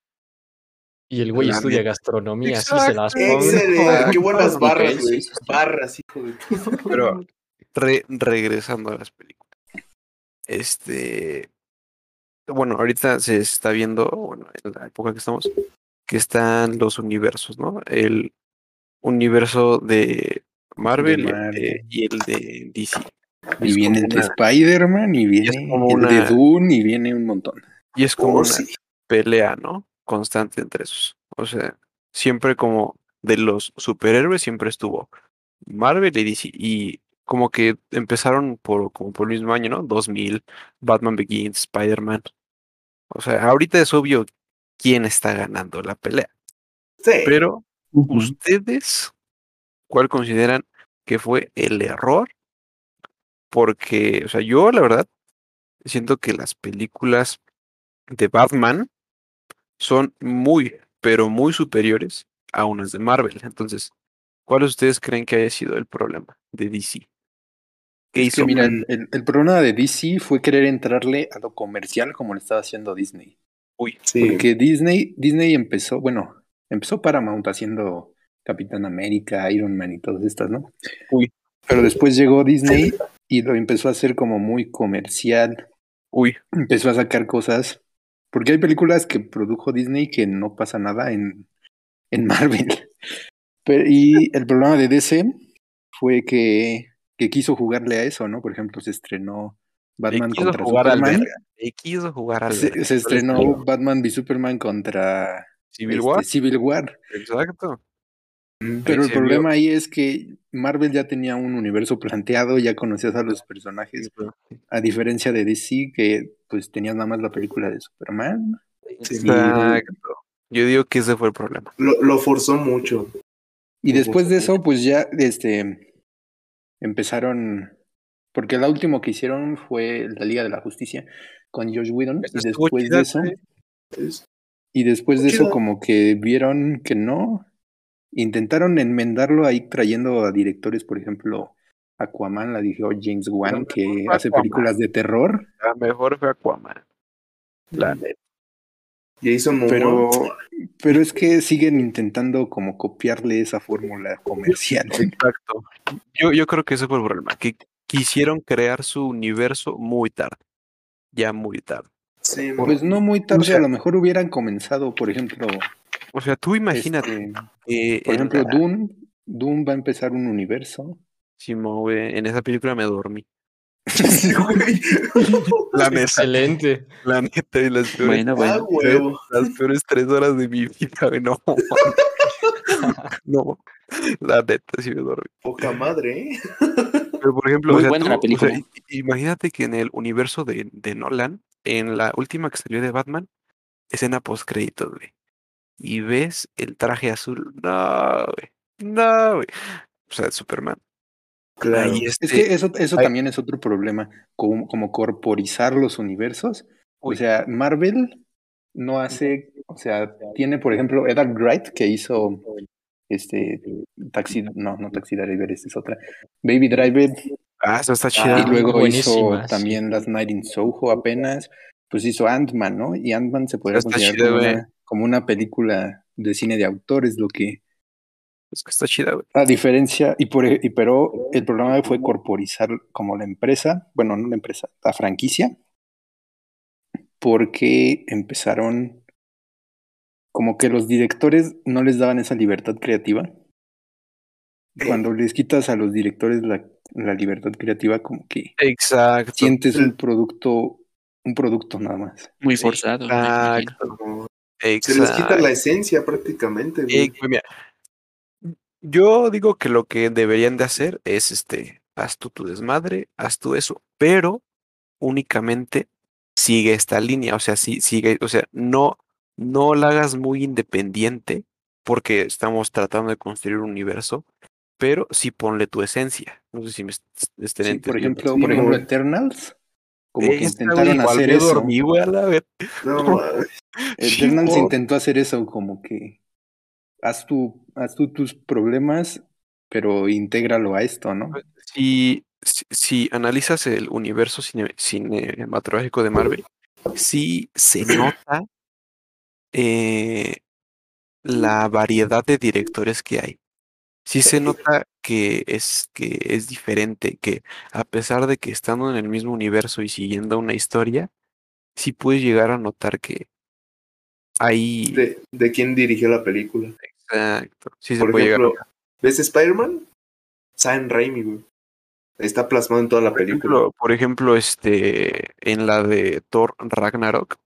Speaker 4: Y el güey estudia gastronomía, así se las pone.
Speaker 5: Qué buenas barras,
Speaker 6: sí,
Speaker 5: güey.
Speaker 6: sí, sí.
Speaker 5: Barras, hijo de.
Speaker 3: Pero re- regresando a las películas. Este. Bueno, ahorita se está viendo, bueno, en la época que estamos, que están los universos, ¿no? El universo de Marvel,
Speaker 2: De
Speaker 3: y el de-
Speaker 2: Marvel.
Speaker 3: y el de DC.
Speaker 2: Y viene el de Spider-Man, y viene
Speaker 3: como
Speaker 2: el de Dune, y viene un montón.
Speaker 3: y es como
Speaker 5: Oh,
Speaker 3: una
Speaker 5: sí.
Speaker 3: pelea, ¿no? Constante entre esos. O sea, siempre como de los superhéroes siempre estuvo Marvel y DC. Y como que empezaron por, como por el mismo año, ¿no? 2000, Batman Begins, Spider-Man. O sea, ahorita es obvio quién está ganando la pelea.
Speaker 5: Sí.
Speaker 3: Pero, ¿ustedes cuál consideran que fue el error? Porque, o sea, yo la verdad siento que las películas de Batman son muy, pero muy superiores a unas de Marvel. Entonces, ¿cuál ustedes creen que haya sido el problema de DC? ¿Qué
Speaker 2: Es que
Speaker 3: hizo
Speaker 2: mira,
Speaker 3: mal?
Speaker 2: el, el problema de DC fue querer entrarle a lo comercial como lo estaba haciendo Disney.
Speaker 3: Uy,
Speaker 5: Sí.
Speaker 2: Porque Disney, Disney empezó, bueno, empezó Paramount haciendo Capitán América, Iron Man y todas estas, ¿no?
Speaker 3: Uy.
Speaker 2: Pero después llegó Disney y lo empezó a hacer como muy comercial.
Speaker 3: Uy,
Speaker 2: Empezó a sacar cosas. Porque hay películas que produjo Disney que no pasa nada en, en Marvel. Pero, y el problema de DC fue que, que quiso jugarle a eso, ¿no? Por ejemplo, se estrenó
Speaker 3: le
Speaker 2: Batman
Speaker 3: quiso
Speaker 2: contra
Speaker 3: jugar al
Speaker 2: Superman.
Speaker 3: verga. Le quiso jugar al
Speaker 2: Se, estrenó Batman v Superman contra
Speaker 3: Civil
Speaker 2: este,
Speaker 3: War.
Speaker 2: Civil War.
Speaker 3: Exacto.
Speaker 2: Pero el problema ahí es que Marvel ya tenía un universo planteado, ya conocías a los personajes, a diferencia de DC, que pues tenías nada más la película de Superman.
Speaker 3: Exacto. Yo digo que ese fue el problema.
Speaker 5: Lo, lo forzó mucho.
Speaker 2: Y después de eso, pues ya este empezaron, porque la última que hicieron fue la Liga de la Justicia con Josh Whedon, y después de eso, y después de eso como que vieron que no, intentaron enmendarlo ahí trayendo a directores, por ejemplo, Aquaman la dirigió James Wan, que hace
Speaker 3: Aquaman.
Speaker 2: películas de terror,
Speaker 3: La mejor fue Aquaman. La neta.
Speaker 5: Jason Momoa.
Speaker 2: pero, pero es que siguen intentando como copiarle esa fórmula comercial.
Speaker 3: Exacto. Yo, yo creo que ese fue el problema. Que quisieron crear su universo muy tarde. Ya muy tarde.
Speaker 5: Sí,
Speaker 2: Pues no muy tarde,
Speaker 3: O sea-
Speaker 2: a lo mejor hubieran comenzado, por ejemplo,
Speaker 3: O sea, tú imagínate.
Speaker 2: este,
Speaker 3: que
Speaker 2: por ejemplo,
Speaker 3: la-
Speaker 2: Dune, Dune va a empezar un universo.
Speaker 3: Simón, güey, en esa película me dormí.
Speaker 5: Güey.
Speaker 3: La neta,
Speaker 4: Excelente.
Speaker 3: la neta, y las peores,
Speaker 6: Bueno, bueno.
Speaker 3: las peores tres horas de mi vida, güey, no. no, la neta, sí me dormí.
Speaker 5: Poca madre, ¿eh?
Speaker 3: Pero, por ejemplo, o
Speaker 6: Muy
Speaker 3: sea,
Speaker 6: buena
Speaker 3: tú-
Speaker 6: la
Speaker 3: o sea,
Speaker 6: película.
Speaker 3: imagínate que en el universo de, de Nolan, en la última que salió de Batman, escena post créditos, güey. Y ves el traje azul. No, güey. No, güey. O sea, Superman.
Speaker 5: Claro.
Speaker 2: Es
Speaker 3: este,
Speaker 2: que eso, eso
Speaker 3: Ay.
Speaker 2: también es otro problema, como, como corporizar los universos.
Speaker 3: Uy.
Speaker 2: O sea, Marvel no hace, o sea, tiene, por ejemplo, Edgar Wright, que hizo este Taxi, no, no Taxi Driver, esa es otra. Baby Driver,
Speaker 3: Ah, eso está
Speaker 2: y
Speaker 3: chida.
Speaker 4: Ah,
Speaker 2: luego hizo también Last Night in Soho apenas, pues hizo Ant-Man, ¿no? Y Ant-Man se podría considerar como una, como una película de cine de autores, lo que
Speaker 3: Es que está chida, güey.
Speaker 2: A diferencia, y, por, y pero el programa fue corporizar como la empresa, bueno, no la empresa, la franquicia, porque empezaron como que los directores no les daban esa libertad creativa. Cuando les quitas a los directores la, la libertad creativa, como que
Speaker 3: Exacto.
Speaker 2: sientes un producto, un producto nada más.
Speaker 6: Muy forzado.
Speaker 3: Exacto.
Speaker 5: Se les quita la esencia prácticamente, güey.
Speaker 3: mira, yo digo que lo que deberían de hacer es este, haz tú tu desmadre, haz tú eso, pero únicamente sigue esta línea, o sea, sí, sigue, o sea, no, no la hagas muy independiente, porque estamos tratando de construir un universo, pero sí ponle tu esencia. No sé si me est- estén
Speaker 2: Sí, por
Speaker 3: entendiendo.
Speaker 2: ejemplo,
Speaker 5: Sí,
Speaker 2: por ejemplo. Eternals, como que intentaron
Speaker 3: igual
Speaker 2: hacer eso.
Speaker 3: dormí, güey, a la vez.
Speaker 5: No, mames.
Speaker 2: Eternals intentó hacer eso, como que haz, tu, haz tú tus problemas, pero intégralo a esto, ¿no?
Speaker 3: Si, si, si analizas el universo cine- cinematográfico de Marvel, sí se nota eh, la variedad de directores que hay. Sí se nota que es, que es diferente, que a pesar de que estando en el mismo universo y siguiendo una historia, sí puedes llegar a notar que hay...
Speaker 5: De, de quién dirigió la película.
Speaker 3: Exacto, sí se
Speaker 5: Por
Speaker 3: puede llegar a
Speaker 5: ejemplo, ¿ves Spider-Man? Sam Raimi, güey. Está plasmado en toda la
Speaker 3: Por
Speaker 5: película.
Speaker 3: ejemplo, por ejemplo, este, en la de Thor Ragnarok,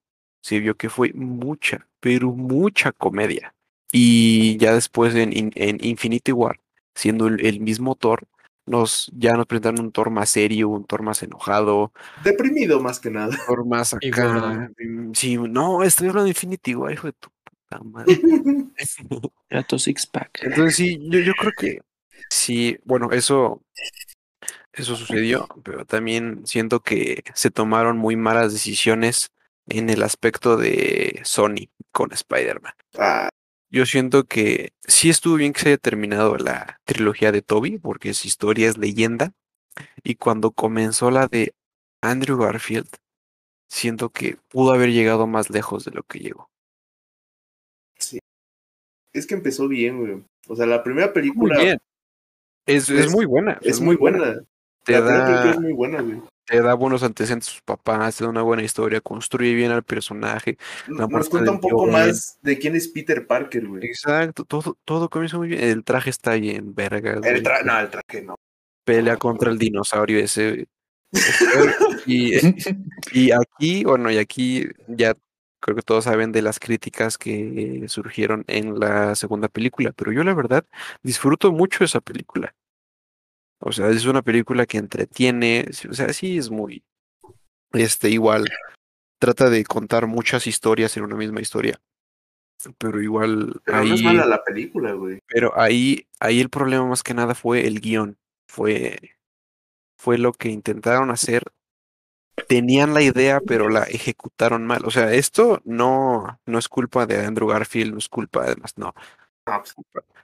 Speaker 3: se vio que fue mucha, pero mucha comedia. Y ya después en, en Infinity War, siendo el, el mismo Thor, nos, ya nos presentaron un Thor más serio, un Thor más enojado,
Speaker 5: Deprimido más que nada.
Speaker 3: Thor más acá. mm, Sí, no, estoy hablando de Infinity War, hijo de tu puta madre.
Speaker 6: Gato Six Pack.
Speaker 3: Entonces sí, yo, yo creo que sí, bueno, eso, eso sucedió, pero también siento que se tomaron muy malas decisiones en el aspecto de Sony con Spider-Man.
Speaker 5: Ah,
Speaker 3: Yo siento que sí estuvo bien que se haya terminado la trilogía de Toby, porque su historia es leyenda, y cuando comenzó la de Andrew Garfield, siento que pudo haber llegado más lejos de lo que llegó.
Speaker 5: es que empezó bien, güey. O sea, la primera
Speaker 3: Muy
Speaker 5: película
Speaker 3: bien. Es, es
Speaker 5: Es-
Speaker 3: muy buena.
Speaker 5: Es muy buena.
Speaker 3: Te da,
Speaker 5: es muy buena, güey.
Speaker 3: te da buenos antecedentes a sus papás, te da una buena historia, construye bien al personaje.
Speaker 5: Nos cuenta un poco más de quién es Peter Parker, güey.
Speaker 3: Exacto, todo, todo comienza muy bien. El traje está bien, vergas.
Speaker 5: El
Speaker 3: güey.
Speaker 5: tra no, el traje no.
Speaker 3: Pelea contra el dinosaurio ese. Y, y aquí, bueno, y aquí ya creo que todos saben de las críticas que surgieron en la segunda película, pero yo la verdad disfruto mucho esa película. O sea, es una película que entretiene, o sea, sí es muy, este, igual, trata de contar muchas historias en una misma historia, pero igual
Speaker 5: Pero no es
Speaker 3: ahí,
Speaker 5: mala la película, güey.
Speaker 3: pero ahí, ahí el problema más que nada fue el guion, fue, fue lo que intentaron hacer. Tenían la idea, pero la ejecutaron mal. O sea, esto no, no es culpa de Andrew Garfield, no es culpa, además, no.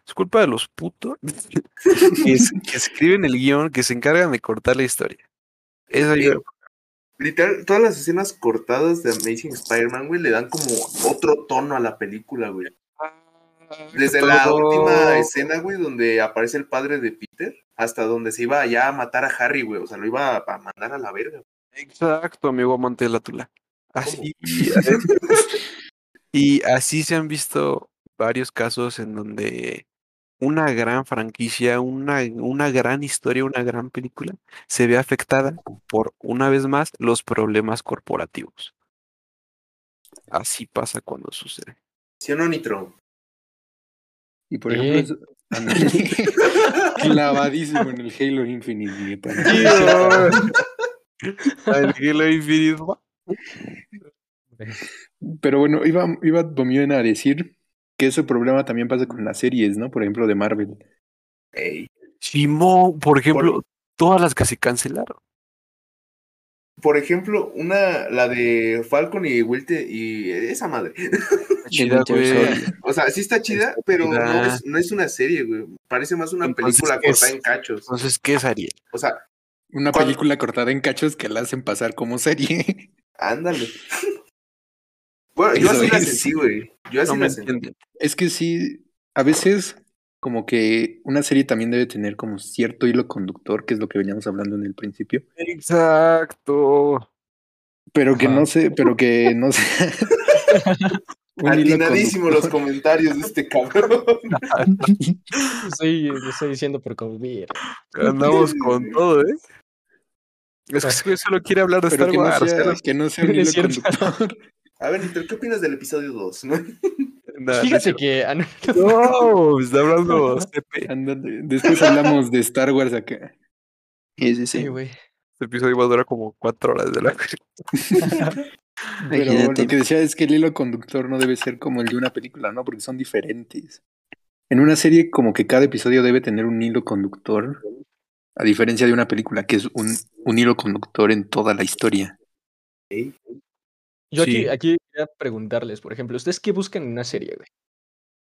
Speaker 3: Es culpa de los putos que, es- que escriben el guion, que se encargan de cortar la historia. Eso
Speaker 5: Sí.
Speaker 3: yo,
Speaker 5: Literal, todas las escenas cortadas de Amazing Spider-Man, güey, le dan como otro tono a la película, güey. Desde la última escena, güey, donde aparece el padre de Peter, hasta donde se iba allá a matar a Harry, güey. O sea, lo iba a, a mandar a la verga.
Speaker 3: Exacto, amigo amante de la tula. Así, y así se han visto varios casos en donde una gran franquicia, una, una gran historia, una gran película se ve afectada por, una vez más, los problemas corporativos. Así pasa cuando sucede.
Speaker 5: ¿Sí o no, Nitro?
Speaker 2: Y por ejemplo, ándale, clavadísimo en el Halo Infinite. mi.
Speaker 3: El Halo Infinite, va.
Speaker 2: Pero bueno, iba, iba a decir que ese problema también pasa con las series, ¿no? Por ejemplo, de Marvel.
Speaker 5: Ey.
Speaker 3: Simón, por ejemplo, todas las que se cancelaron.
Speaker 5: Por ejemplo, una, la de Falcon y Wilte y esa madre.
Speaker 3: Chida, güey.
Speaker 5: O sea, sí está chida, pero no es, no es una serie, güey. Parece más una
Speaker 3: Entonces,
Speaker 5: película cortada en cachos.
Speaker 3: Entonces, ¿qué es Ariel?
Speaker 5: O sea,
Speaker 2: Una
Speaker 5: ¿Cuál?
Speaker 2: película cortada en cachos que la hacen pasar como serie.
Speaker 5: ándale. Bueno, yo así la
Speaker 2: es.
Speaker 5: sentí, güey. Yo así
Speaker 3: No me
Speaker 5: la sentí.
Speaker 3: entienden.
Speaker 2: Es que sí, a veces como que una serie también debe tener como cierto hilo conductor, que es lo que veníamos hablando en el principio,
Speaker 3: Exacto.
Speaker 2: pero que
Speaker 4: Ajá.
Speaker 2: no sé, pero que no sé.
Speaker 5: Atinadísimo los comentarios de este cabrón.
Speaker 4: Estoy, lo estoy diciendo por convivir.
Speaker 3: Andamos con todo, ¿eh? Es que solo quiere hablar de
Speaker 2: Pero
Speaker 3: Star
Speaker 2: que no,
Speaker 3: Wars.
Speaker 2: sea, que no sea un hilo conductor.
Speaker 5: A ver, Nitro, ¿qué opinas del episodio 2? no?
Speaker 3: Nah,
Speaker 4: Fíjate
Speaker 3: no,
Speaker 4: que. ah, no,
Speaker 3: está hablando
Speaker 2: Después hablamos de Star Wars acá.
Speaker 6: Sí, sí,
Speaker 4: Sí,
Speaker 6: sí.
Speaker 4: güey.
Speaker 3: Este episodio va a durar como cuatro horas de la
Speaker 2: Pero lo que decía es que el hilo conductor no debe ser como el de una película, ¿no? Porque son diferentes. En una serie como que cada episodio debe tener un hilo conductor, a diferencia de una película que es un, un hilo conductor en toda la historia.
Speaker 4: Yo aquí,
Speaker 3: Sí.
Speaker 4: aquí quería preguntarles, por ejemplo, ¿ustedes qué buscan en una serie, güey?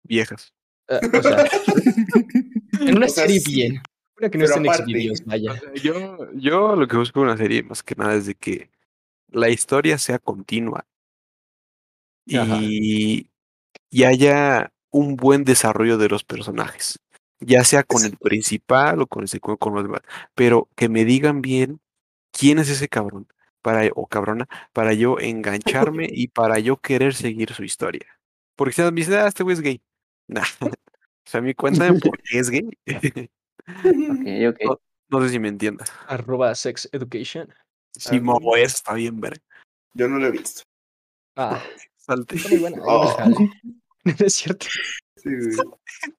Speaker 3: viejas.
Speaker 4: Ah, o sea, en una
Speaker 5: O sea,
Speaker 4: serie
Speaker 5: sí,
Speaker 4: bien. Una que no estén
Speaker 3: O sea, yo, yo lo que busco en una serie más que nada es de que la historia sea continua
Speaker 4: Ajá.
Speaker 3: y, y haya un buen desarrollo de los personajes, ya sea con el principal o con, el secu- con los demás, pero que me digan bien quién es ese cabrón para, o cabrona para yo engancharme y para yo querer seguir su historia. Porque si me dicen, ah, este güey es gay. Nah. O sea, a mí cuéntame por qué es gay.
Speaker 6: Ok, ok.
Speaker 3: no sé si me entiendas.
Speaker 4: Arroba sex education.
Speaker 3: Sí,
Speaker 5: Ah,
Speaker 3: mo,
Speaker 5: no.
Speaker 3: eso está bien, ver.
Speaker 5: Yo no lo he visto.
Speaker 4: Ah,
Speaker 3: Salte.
Speaker 4: muy buena.
Speaker 5: Oh.
Speaker 4: No es cierto.
Speaker 5: Sí.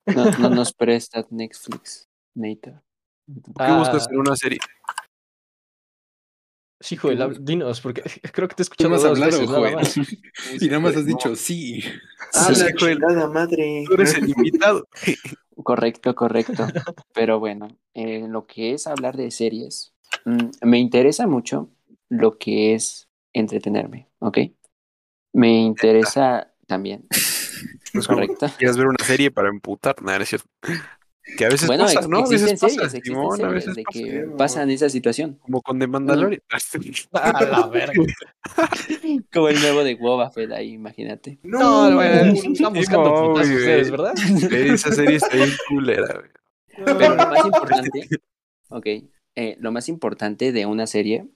Speaker 6: No, no nos presta Netflix, Neta.
Speaker 3: ¿Por qué buscas
Speaker 4: Ah.
Speaker 3: en una serie?
Speaker 4: Sí, Joel, hab- dinos, porque creo que te he
Speaker 2: Tú no
Speaker 4: escuchado
Speaker 2: has
Speaker 4: dos
Speaker 2: hablado,
Speaker 4: veces, nada más.
Speaker 2: Y nada más has
Speaker 3: No.
Speaker 2: dicho sí.
Speaker 5: Ah,
Speaker 3: Sí,
Speaker 5: la
Speaker 3: Joel.
Speaker 5: madre.
Speaker 3: Tú eres el invitado.
Speaker 6: Correcto, correcto. Pero bueno, en lo que es hablar de series, mm, me interesa mucho lo que es entretenerme, ¿ok? Me interesa también,
Speaker 3: Es como
Speaker 6: correcto.
Speaker 3: quieres ver una serie para emputar, nada, no es cierto. Que a veces
Speaker 6: Bueno,
Speaker 3: pasa, ¿no? A veces
Speaker 6: existen
Speaker 3: pasa,
Speaker 6: series, existen
Speaker 3: Simón, a
Speaker 6: series
Speaker 3: veces
Speaker 6: de
Speaker 3: pasa.
Speaker 6: que
Speaker 5: pasa.
Speaker 6: pasan esa situación.
Speaker 3: Como con The Mandalorian.
Speaker 4: A la verga.
Speaker 6: Como el nuevo de Boba Fett ahí, imagínate.
Speaker 4: No, güey, están
Speaker 3: Sí,
Speaker 4: buscando
Speaker 3: no, güey.
Speaker 4: ustedes, ¿verdad?
Speaker 3: Esa serie está bien culera, güey.
Speaker 6: Pero lo más importante, ok, eh, lo más importante de una serie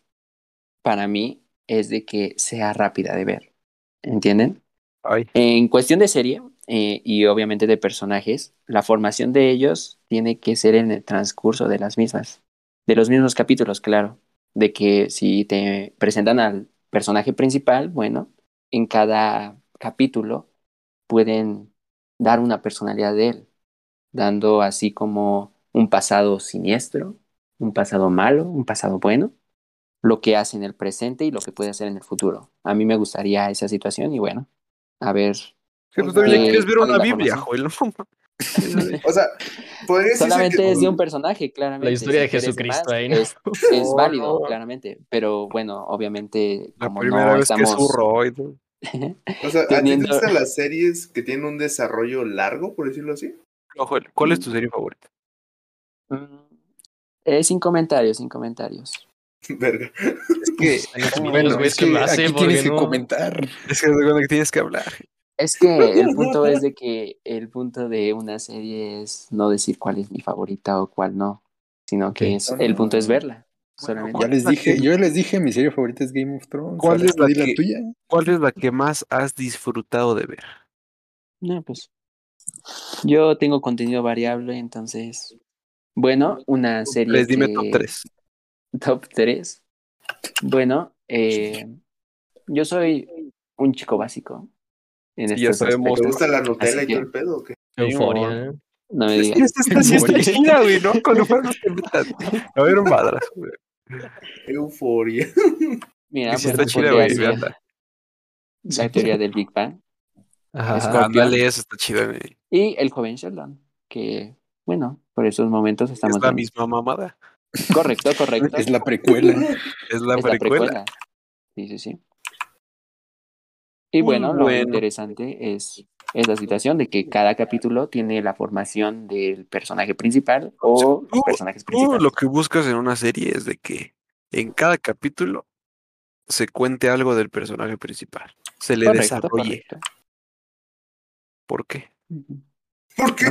Speaker 6: para mí es de que sea rápida de ver. ¿Entienden?
Speaker 3: Ay,
Speaker 6: En cuestión de serie eh, y obviamente de personajes, la formación de ellos tiene que ser en el transcurso de las mismas, de los mismos capítulos, claro. De que si te presentan al personaje principal, bueno, en cada capítulo pueden dar una personalidad de él, dando así como un pasado siniestro, un pasado malo, un pasado bueno, lo que hace en el presente y lo que puede hacer en el futuro. A mí me gustaría esa situación y bueno, a ver.
Speaker 3: Que tú también quieres ver
Speaker 6: ¿cuál es
Speaker 3: una Biblia? Joel.
Speaker 5: O sea, podría
Speaker 6: Solamente
Speaker 5: que
Speaker 6: es de un personaje, claramente.
Speaker 4: La historia de Jesucristo
Speaker 6: más,
Speaker 4: ahí, ¿no?
Speaker 6: Es, es
Speaker 3: No,
Speaker 6: válido, claramente. Pero bueno, obviamente,
Speaker 3: La
Speaker 6: como
Speaker 3: primera
Speaker 6: no
Speaker 3: vez que
Speaker 6: estamos.
Speaker 3: zurro. y todo.
Speaker 5: O sea, ¿a ti te
Speaker 6: Teniendo-
Speaker 5: gustan las series que tienen un desarrollo largo, por decirlo así?
Speaker 3: No, Joel, ¿cuál es tu serie favorita?
Speaker 6: Mm, eh, sin comentarios, sin comentarios.
Speaker 5: Verga.
Speaker 2: Es que,
Speaker 4: Bueno,
Speaker 2: es que aquí tienes que
Speaker 4: no-
Speaker 2: comentar.
Speaker 3: Es que que tienes que hablar.
Speaker 6: Es que el punto es de que el punto de una serie es no decir cuál es mi favorita o cuál no, sino que es, el punto es verla. Solamente.
Speaker 2: Ya les dije,
Speaker 3: que-
Speaker 2: yo les dije, mi serie favorita es Game of Thrones.
Speaker 3: ¿Cuál es la
Speaker 2: la
Speaker 3: que-
Speaker 2: tuya?
Speaker 3: ¿Cuál es la que más has disfrutado de ver?
Speaker 6: No, pues. Yo tengo contenido variable, entonces. Bueno, una serie.
Speaker 3: Tres, dime
Speaker 6: que-
Speaker 3: top 3.
Speaker 6: Top 3. Bueno, eh, yo soy un chico básico. En
Speaker 3: Sí, ya sabemos.
Speaker 5: ¿Te gusta la Nutella y todo el pedo o qué?
Speaker 4: Euforia,
Speaker 3: Sí,
Speaker 4: ¿no?
Speaker 6: Me digas.
Speaker 3: Esta está, sí está chida, güey, ¿no? Cuando fueron los que metan. A ver, un madrazo, güey.
Speaker 5: Euforia.
Speaker 6: Mira,
Speaker 3: Sí
Speaker 6: pues
Speaker 3: está chida, güey,
Speaker 6: la teoría del Big Bang.
Speaker 4: Ajá.
Speaker 3: Ándale, esa está chida, güey.
Speaker 6: Y el joven Sheldon, que, bueno, por esos momentos estamos
Speaker 3: Es la misma mamada.
Speaker 6: Correcto, correcto.
Speaker 2: Es la precuela.
Speaker 3: Es la
Speaker 6: Es
Speaker 3: precuela.
Speaker 6: Sí, sí, sí. Y
Speaker 3: Muy
Speaker 6: bueno, lo interesante es esa situación de que cada capítulo tiene la formación del personaje principal o
Speaker 3: Tú-
Speaker 6: personajes
Speaker 3: Tú
Speaker 6: principales.
Speaker 3: lo que buscas en una serie es de que en cada capítulo se cuente algo del personaje principal. Se le
Speaker 6: Correcto,
Speaker 3: desarrolle.
Speaker 6: correcto.
Speaker 3: ¿Por qué?
Speaker 5: ¿Por qué?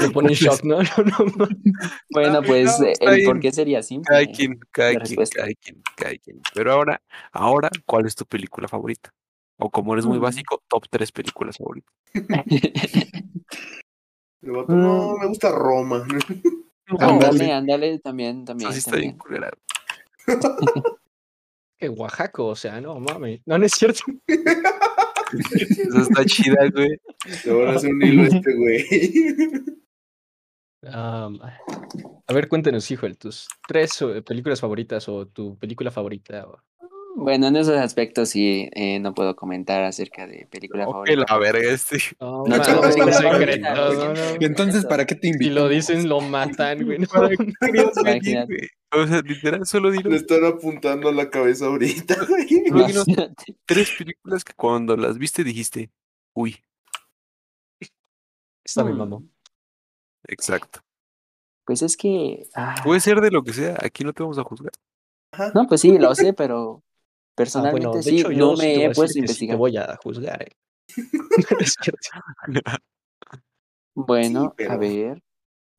Speaker 4: Me pone shock, ¿no? No, no, no.
Speaker 6: Bueno, pues eh, el por qué sería simple.
Speaker 3: Cada quien, cada quien, cada quien, cada quien. Pero ahora, ahora, ¿cuál es tu película favorita? O como eres muy
Speaker 6: Mm.
Speaker 3: básico, top 3 películas favoritas.
Speaker 5: No, me gusta Roma.
Speaker 6: ándale, ándale, también, también,
Speaker 3: Así está bien.
Speaker 4: Que Oaxaca, o sea, no mames. No, no es cierto.
Speaker 3: Esa está chida, güey.
Speaker 5: A hacer un hilo este, güey.
Speaker 4: A ver, cuéntanos, hijo, tus tres eh, películas favoritas o tu película favorita. o-
Speaker 6: Bueno, en esos aspectos sí eh, no puedo comentar acerca de película
Speaker 3: Ok,
Speaker 6: favorita.
Speaker 3: la verga este.
Speaker 4: No,
Speaker 6: No, no, no, no,
Speaker 4: no, no.
Speaker 2: Entonces, ¿para qué te
Speaker 4: Si
Speaker 2: invito?
Speaker 4: lo dicen, lo matan, güey. no.
Speaker 3: O sea, literal, solo dilo
Speaker 5: Le están apuntando a la cabeza ahorita, güey.
Speaker 3: Tres películas que cuando las viste dijiste, uy,
Speaker 4: Está mi
Speaker 6: Mm,
Speaker 4: mamá.
Speaker 3: exacto.
Speaker 6: Pues es que. ah,
Speaker 3: Puede ser de lo que sea, aquí no te vamos a juzgar.
Speaker 6: No, pues sí, lo sé, pero
Speaker 4: Ah,
Speaker 6: personalmente
Speaker 4: bueno,
Speaker 6: sí,
Speaker 4: hecho, yo
Speaker 6: no me he puesto a
Speaker 4: que sí te
Speaker 6: investigar.
Speaker 4: voy a juzgar, eh.
Speaker 6: Bueno,
Speaker 5: Sí, pero-
Speaker 6: a ver.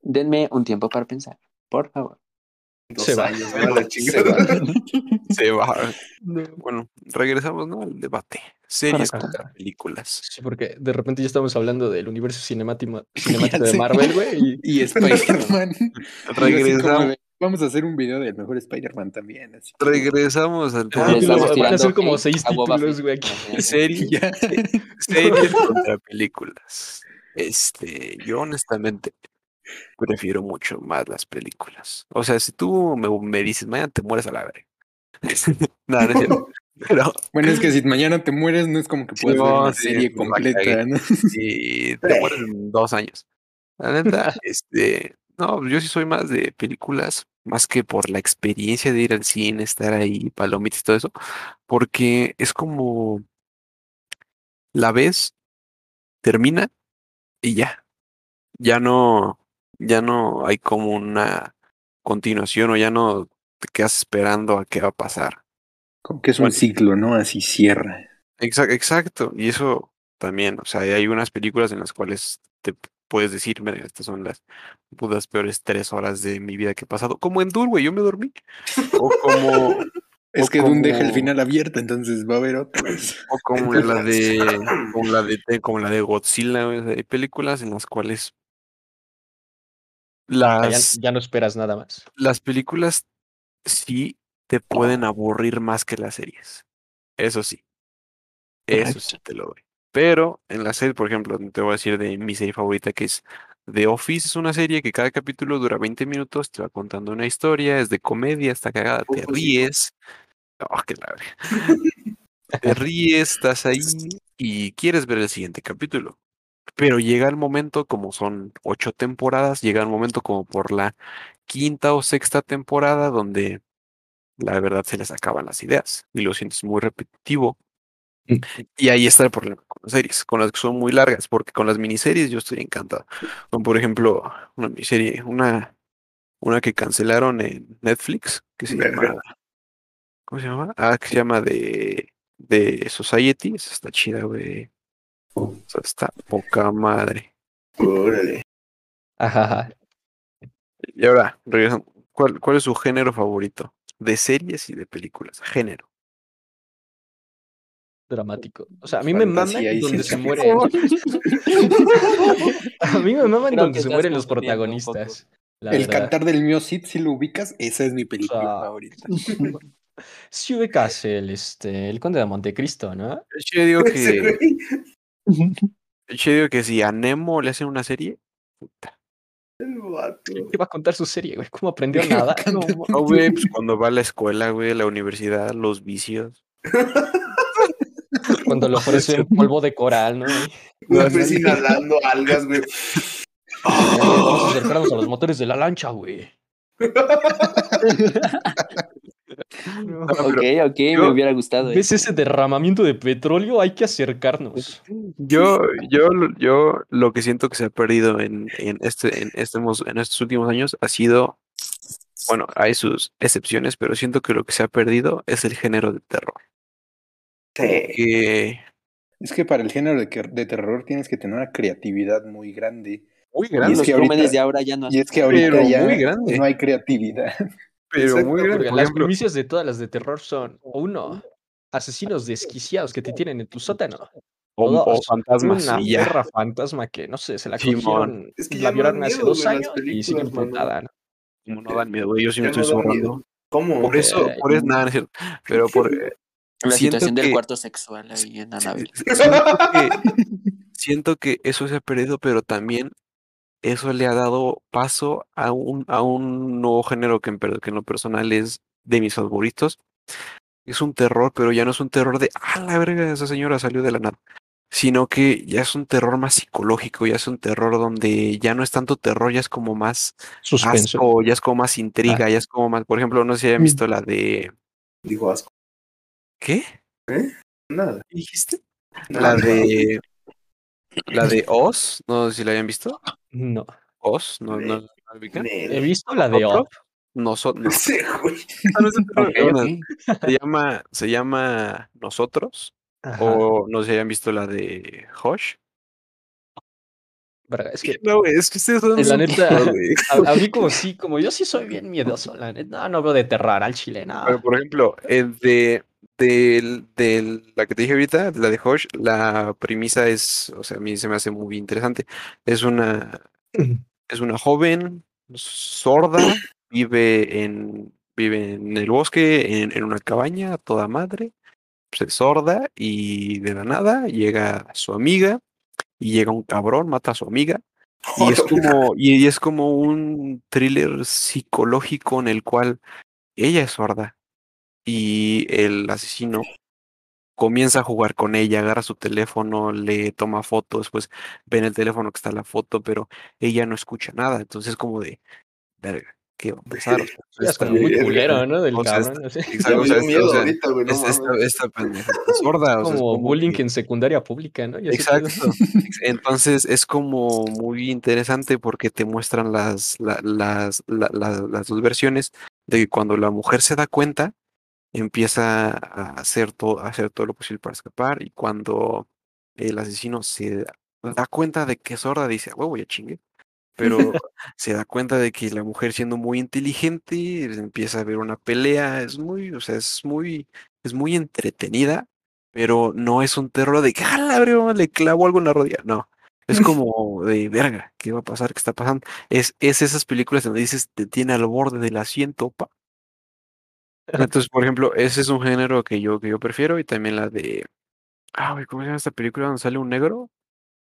Speaker 6: Denme un tiempo para pensar, por favor.
Speaker 5: Dos
Speaker 4: Se va.
Speaker 5: años, ¿no? La
Speaker 2: Se va.
Speaker 3: Se va. Bueno, regresamos ¿no? al debate. Series
Speaker 6: Correcto.
Speaker 3: contra películas.
Speaker 4: Sí, porque de repente ya estamos hablando del universo cinemático, cinemático de. Marvel, güey. Y
Speaker 2: Y Spider-Man.
Speaker 3: Regresamos,
Speaker 2: Vamos a hacer un video del mejor Spider-Man también. Así.
Speaker 3: regresamos al tema.
Speaker 6: Estamos
Speaker 4: van a ser como seis títulos, güey.
Speaker 3: Series, series contra películas. Este, yo honestamente prefiero mucho más las películas. O sea, si tú me, me dices, mañana te mueres a la verga. no, no es cierto. Pero
Speaker 2: Bueno, es que si mañana te mueres, no es como que
Speaker 3: Sí,
Speaker 2: puedas ver una
Speaker 3: sí,
Speaker 2: serie completa. ¿no?
Speaker 3: si te mueres en dos años. La neta, este, no, yo sí soy más de películas, más que por la experiencia de ir al cine, estar ahí, palomitas y todo eso, porque es como la ves, termina y ya. Ya no, ya no hay como una continuación o ya no te quedas esperando a qué va a pasar.
Speaker 2: Como que es un
Speaker 3: Bueno.
Speaker 2: ciclo, ¿no? Así cierra.
Speaker 3: Exacto, exacto. Y eso también, o sea, hay unas películas en las cuales te puedes decir, "Mira, estas son las putas peores tres horas de mi vida que he pasado. Como en Dune, güey, yo me dormí. O como,
Speaker 2: Es
Speaker 3: O
Speaker 2: que Dune deja el
Speaker 3: como-
Speaker 2: final abierto, entonces va a haber otras.
Speaker 3: o como la de, como la de, como la de Godzilla, güey, o sea, hay películas en las cuales
Speaker 4: ya,
Speaker 3: las,
Speaker 4: ya no esperas nada más.
Speaker 3: las películas sí te pueden aburrir más que las series. Eso sí. Eso sí te lo doy. Pero en la serie, por ejemplo, te voy a decir de mi serie favorita que es The Office, es una serie que cada capítulo dura 20 minutos, te va contando una historia, es de comedia, está cagada, te ríes. Oh, qué. Te ríes, estás ahí y quieres ver el siguiente capítulo. Pero llega el momento, como son ocho temporadas, llega el momento como por la quinta o sexta temporada donde la verdad se les acaban las ideas y lo sientes muy repetitivo.
Speaker 4: Mm.
Speaker 3: Y ahí está el problema con las series, con las que son muy largas, porque con las miniseries yo estoy encantado. Como por ejemplo, una miniserie, una, una que cancelaron en Netflix, que se
Speaker 5: Verga.
Speaker 3: llama. ¿Cómo se llama? Ah, que se llama de, de Society. Esa está chida, güey. O sea, está poca madre.
Speaker 5: Órale.
Speaker 4: Ajá.
Speaker 3: Y ahora. ¿Cuál, ¿Cuál es su género favorito? De series y de películas. Género.
Speaker 4: Dramático. O sea, a mí me mama
Speaker 2: Fantasía y
Speaker 4: donde se
Speaker 2: ciencia
Speaker 4: muere. a mí me mama en
Speaker 6: Creo
Speaker 4: donde se mueren los protagonistas.
Speaker 2: El
Speaker 4: verdad.
Speaker 2: cantar del mío Cid, si lo ubicas, esa es mi película
Speaker 4: O sea,
Speaker 2: favorita.
Speaker 4: Si ubicas el, este, el Conde de Montecristo, ¿no?
Speaker 3: Yo digo que, yo digo que si a Nemo le hacen una serie, puta.
Speaker 5: El vato.
Speaker 4: ¿Qué va a contar su serie, güey? ¿Cómo aprendió a nadar? No,
Speaker 3: No, güey, pues cuando va a la escuela, güey, a la universidad, los vicios.
Speaker 4: Cuando le ofrecen polvo de coral, ¿no?
Speaker 5: Güey, pues inhalando algas, güey.
Speaker 4: Eh, Vamos a acercarnos a los motores de la lancha, güey.
Speaker 3: No,
Speaker 6: Ok, ok, me hubiera gustado. eh.
Speaker 4: ¿Ves ese derramamiento de petróleo? Hay que acercarnos.
Speaker 3: Yo, yo, lo- yo lo que siento que se ha perdido en, en este, en este, en estos últimos años ha sido, bueno, hay sus excepciones, pero siento que lo que se ha perdido es el género de terror.
Speaker 5: Sí.
Speaker 3: Que
Speaker 2: Es que para el género de, terror tienes que tener una creatividad muy grande.
Speaker 3: muy
Speaker 2: Y
Speaker 3: grande,
Speaker 2: es
Speaker 6: Los
Speaker 2: que ahorita-
Speaker 6: jóvenes de ahora ya no
Speaker 2: Y es que ahorita
Speaker 3: Pero
Speaker 2: ya
Speaker 3: muy grande.
Speaker 2: no hay creatividad.
Speaker 3: pero
Speaker 5: Exacto,
Speaker 3: muy grande.
Speaker 4: Porque las
Speaker 3: ejemplo,
Speaker 4: primicias de todas las de terror son, uno, asesinos desquiciados que te tienen en tu sótano.
Speaker 3: o, fantasmas
Speaker 4: Una perra fantasma que, no sé, se la cogieron,
Speaker 5: Es que
Speaker 4: la violaron hace dos años y
Speaker 5: películas,
Speaker 4: sigue
Speaker 5: mano.
Speaker 4: emputada, ¿no?
Speaker 3: Como no dan miedo, yo sí me estoy
Speaker 5: miedo. ¿Cómo?
Speaker 3: Por eso,
Speaker 4: Eh,
Speaker 3: por eso, nada. Pero por, eh,
Speaker 6: La
Speaker 3: siento
Speaker 6: situación del
Speaker 3: que-
Speaker 6: cuarto sexual ahí en Annabelle.
Speaker 3: siento que, siento que eso se ha perdido, pero también eso le ha dado paso a un, a un nuevo género que en, que en lo personal es de mis favoritos. Es un terror, pero ya no es un terror de, ah, la verga, esa señora salió de la nada. Sino que ya es un terror más psicológico, ya es un terror donde ya no es tanto terror, ya es como más
Speaker 4: Suspenso.
Speaker 3: asco, ya es como más intriga, ya es como más, por ejemplo, no sé si hayan visto la de,
Speaker 5: Dijo asco.
Speaker 3: ¿qué?
Speaker 5: Nada.
Speaker 3: ¿Qué dijiste?
Speaker 5: nada.
Speaker 3: La de, la de Oz, no sé si la hayan visto.
Speaker 4: No.
Speaker 3: Oz, no, no, ¿no la ubican?
Speaker 5: Nel.
Speaker 4: He visto la de. Up.
Speaker 3: Nosotros.
Speaker 5: Ese güey.
Speaker 3: Se llama, se llama Nosotros.
Speaker 4: Ajá.
Speaker 3: O no sé si hayan visto la de.
Speaker 4: Verga, es que
Speaker 3: No, güey, es que ustedes son
Speaker 4: La neta, a, a mí como sí, como yo sí soy bien miedoso, la neta. No, no veo de terror al chile, no.
Speaker 3: Pero, por ejemplo, el de, del, del- la que te dije ahorita, la de Hush, la premisa es, o sea, a mí se me hace muy interesante. Es una, es una joven sorda, vive en, vive en el bosque, en, en una cabaña, toda madre, pues, es sorda y de la nada llega su amiga y llega un cabrón, mata a su amiga. Y es como, y, y es como un thriller psicológico en el cual ella es sorda y el asesino comienza a jugar con ella, agarra su teléfono, le toma fotos, pues ve en el teléfono que está la foto, pero ella no escucha nada, entonces como de, verga, ¿qué va a pasar? O sea,
Speaker 4: Ya es muy
Speaker 5: verga.
Speaker 4: culero, ¿no? Del cabrón.
Speaker 3: es- es- esta, pendeja está sorda, o sea, es
Speaker 4: como bullying
Speaker 3: que-
Speaker 4: en secundaria pública, ¿no?
Speaker 3: Exacto. Entonces es como muy interesante porque te muestran las, la- las, la- la- las dos versiones de que cuando la mujer se da cuenta, empieza a hacer todo, a hacer todo lo posible para escapar y cuando el asesino se da cuenta de que es sorda, dice, huevo, ya chingue. Pero se da cuenta de que la mujer siendo muy inteligente empieza a ver una pelea, es muy, o sea, es muy, es muy entretenida, pero no es un terror de que, ¡ah, le clavo algo en la rodilla! No, es como de, verga, ¿qué va a pasar? ¿Qué está pasando? Es, es esas películas donde dices, te tiene al borde del asiento, pa. Entonces, por ejemplo, ese es un género que yo, que yo prefiero y también la de, ah, ¿cómo se llama esta película donde sale un negro?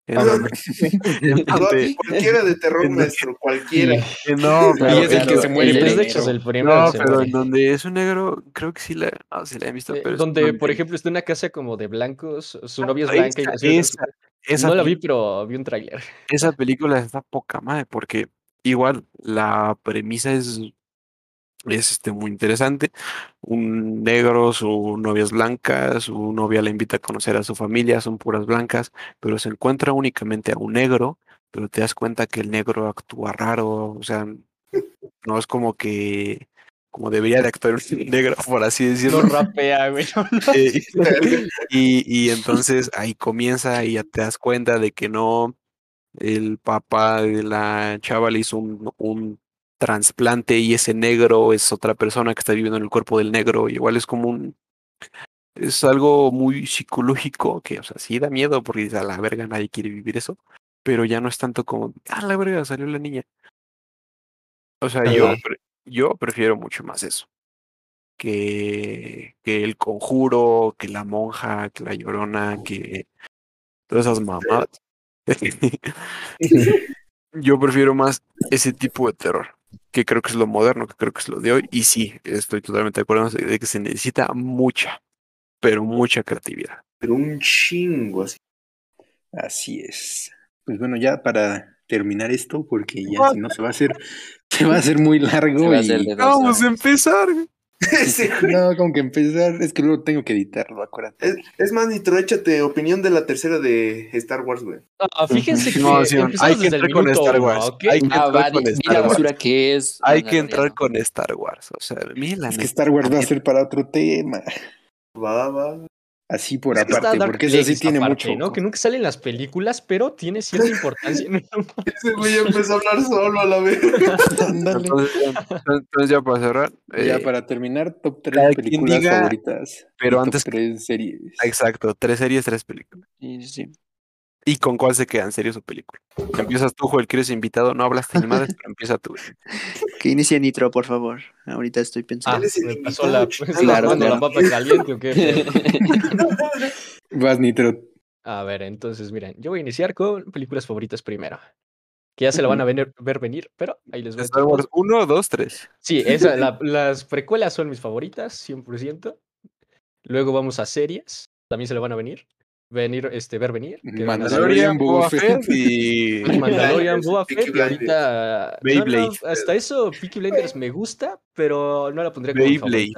Speaker 3: En
Speaker 5: Ah,
Speaker 3: donde-
Speaker 5: cualquiera de terror, maestro, cualquiera.
Speaker 3: eh, no,
Speaker 4: Y
Speaker 3: pero
Speaker 4: es el
Speaker 3: en
Speaker 4: que se
Speaker 3: donde-
Speaker 4: muere.
Speaker 6: el
Speaker 4: de hecho, es el primero
Speaker 3: No, pero en donde es un negro, creo que sí la, no, sí la he visto,
Speaker 4: Eh,
Speaker 3: pero es
Speaker 4: donde, por ejemplo, está en una casa como de blancos, su
Speaker 3: Ah,
Speaker 4: novia es blanca y
Speaker 3: esa-
Speaker 4: así,
Speaker 3: esa- esa
Speaker 4: no la vi, pero vi un tráiler.
Speaker 3: Esa película está poca madre, porque igual la premisa es, es este, muy interesante. Un negro, su novia es blanca, su novia le invita a conocer a su familia, son puras blancas, pero se encuentra únicamente a un negro, pero te das cuenta que el negro actúa raro, o sea, no es como que, como debería de actuar un negro, por así
Speaker 4: No
Speaker 3: decirlo.
Speaker 4: rapea, güey.
Speaker 3: Eh, y, y entonces ahí comienza y ya te das cuenta de que no, el papá de la chava le hizo un, un trasplante y ese negro es otra persona que está viviendo en el cuerpo del negro. Igual es como un, es algo muy psicológico que, o sea, sí da miedo porque a la verga nadie quiere vivir eso, pero ya no es tanto como, a la verga salió la niña. O sea, yo, yo prefiero mucho más eso que, que el conjuro, que la monja, que la llorona, que todas esas mamadas. Yo prefiero más ese tipo de terror, que creo que es lo moderno, que creo que es lo de hoy. Y sí, estoy totalmente de acuerdo de que se necesita mucha, pero mucha creatividad.
Speaker 5: Pero un chingo así.
Speaker 2: Así es. Pues bueno, ya para terminar esto, porque ya si no se va a hacer, se va a hacer muy largo
Speaker 6: Se va a
Speaker 2: y
Speaker 6: hacer de dos
Speaker 3: Vamos a empezar.
Speaker 5: Sí,
Speaker 2: no, como que empezar, es que luego tengo que editarlo, acuérdate.
Speaker 5: es, es más, Nitro, échate opinión de la tercera de Star Wars, güey.
Speaker 4: Ah, fíjense que
Speaker 3: No, sí,
Speaker 4: empezamos
Speaker 3: hay que
Speaker 4: desde el
Speaker 3: entrar con Star Wars. Hay que
Speaker 6: Ah,
Speaker 3: entrar con Star
Speaker 6: la
Speaker 3: Wars.
Speaker 6: que es.
Speaker 3: Hay que entrar con Star Wars. O sea, a mí la
Speaker 2: Es que Star Wars va a ser para otro tema.
Speaker 5: Va, va.
Speaker 2: Así por
Speaker 4: Es
Speaker 2: aparte, porque eso sí tiene
Speaker 4: aparte,
Speaker 2: mucho.
Speaker 4: ¿no? Que nunca salen las películas, pero tiene cierta importancia.
Speaker 5: Ese güey empezó a hablar solo a la vez.
Speaker 3: Entonces, ya- entonces ya para cerrar.
Speaker 2: Ya
Speaker 3: eh,
Speaker 2: para terminar, top 3
Speaker 3: cada quien
Speaker 2: películas
Speaker 3: diga,
Speaker 2: favoritas.
Speaker 3: pero
Speaker 2: y top
Speaker 3: antes-
Speaker 2: 3 series.
Speaker 3: Exacto, tres series, tres películas.
Speaker 6: Sí, sí, sí.
Speaker 3: ¿Y con cuál se quedan, series o películas? Empiezas tú, Joel, que eres invitado. No hablaste ni madres, pero empieza tú.
Speaker 6: Que inicie Nitro, por favor. Ahorita estoy
Speaker 4: Ah,
Speaker 6: pensando.
Speaker 5: El
Speaker 4: me pasó la. ¿estás
Speaker 6: Claro,
Speaker 4: la
Speaker 6: claro.
Speaker 4: papa caliente o qué?
Speaker 2: Vas, Nitro.
Speaker 4: A ver, entonces, miren, yo voy a iniciar con películas favoritas primero. Que ya se la van a venir- ver venir, pero ahí les voy a
Speaker 3: Star
Speaker 4: decir
Speaker 3: Wars 1, 2, 3.
Speaker 4: Sí, esa, la- las precuelas son mis favoritas, 100%. Luego vamos a series, también se le van a venir. Venir, este, ver venir.
Speaker 2: Mandalorian, Boba Fett.
Speaker 3: Y...
Speaker 4: Mandalorian, Boba Fett, y ahorita...
Speaker 3: Beyblade.
Speaker 4: no, hasta eso, Peaky Blinders me gusta, pero no la pondría como
Speaker 3: Beyblade.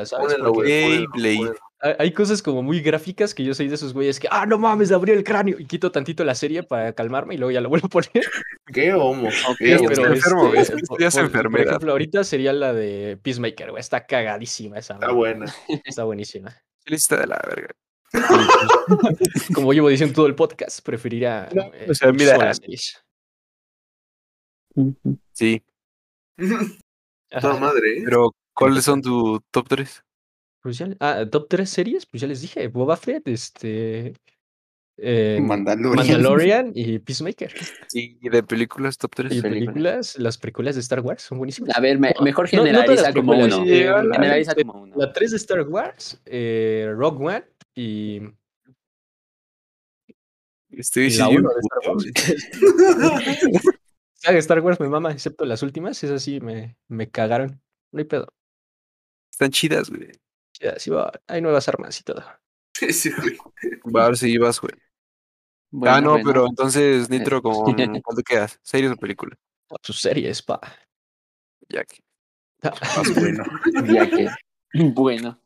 Speaker 3: Beyblade.
Speaker 4: hay cosas como muy gráficas que yo soy de esos güeyes que, ah, no mames, abrió el cráneo, y quito tantito la serie para calmarme y luego ya la vuelvo a poner.
Speaker 5: ¿Qué homo?
Speaker 6: Ok,
Speaker 5: ¿Qué
Speaker 3: ya
Speaker 5: homo?
Speaker 3: está
Speaker 4: Pero
Speaker 3: enfermo,
Speaker 4: este,
Speaker 3: Ya es
Speaker 4: por- ejemplo, ahorita sería la de Peacemaker, güey. Está cagadísima esa.
Speaker 5: Está buena.
Speaker 4: Está buenísima.
Speaker 3: Lista de la verga.
Speaker 4: Como llevo diciendo todo el podcast, preferiría.
Speaker 3: No,
Speaker 4: eh,
Speaker 3: o sea, mira. Sí,
Speaker 5: Toda madre, ¿eh?
Speaker 3: pero ¿cuáles son tu top 3?
Speaker 4: Pues ya- ah, top 3 series, pues ya les dije: Boba Fett, este. eh,
Speaker 2: Mandalorian.
Speaker 4: Mandalorian y Peacemaker.
Speaker 3: Sí, y de películas top 3.
Speaker 4: Y
Speaker 6: películas.
Speaker 4: películas, las películas de Star Wars son buenísimas.
Speaker 6: A ver, me- mejor
Speaker 4: No- no
Speaker 6: generaliza
Speaker 4: las
Speaker 6: como uno.
Speaker 4: eh,
Speaker 6: Generaliza
Speaker 4: la-
Speaker 6: como uno.
Speaker 4: La 3 de Star Wars, eh, Rogue One y.
Speaker 3: Estoy diciendo
Speaker 4: 1 de Star Wars. me mama, excepto las últimas, esas sí me, me cagaron. No hay pedo.
Speaker 3: Están chidas, güey.
Speaker 4: Ya, sí va, hay nuevas armas y todo.
Speaker 5: Sí, güey.
Speaker 3: Va a ver si vas, güey.
Speaker 6: Bueno,
Speaker 3: ah, no,
Speaker 6: bueno.
Speaker 3: pero entonces, Nitro, ¿con cuál te quedas? ¿Series o películas?
Speaker 4: Sus series, pa.
Speaker 3: Ya que.
Speaker 2: Vas, bueno.
Speaker 6: Ya que. Bueno.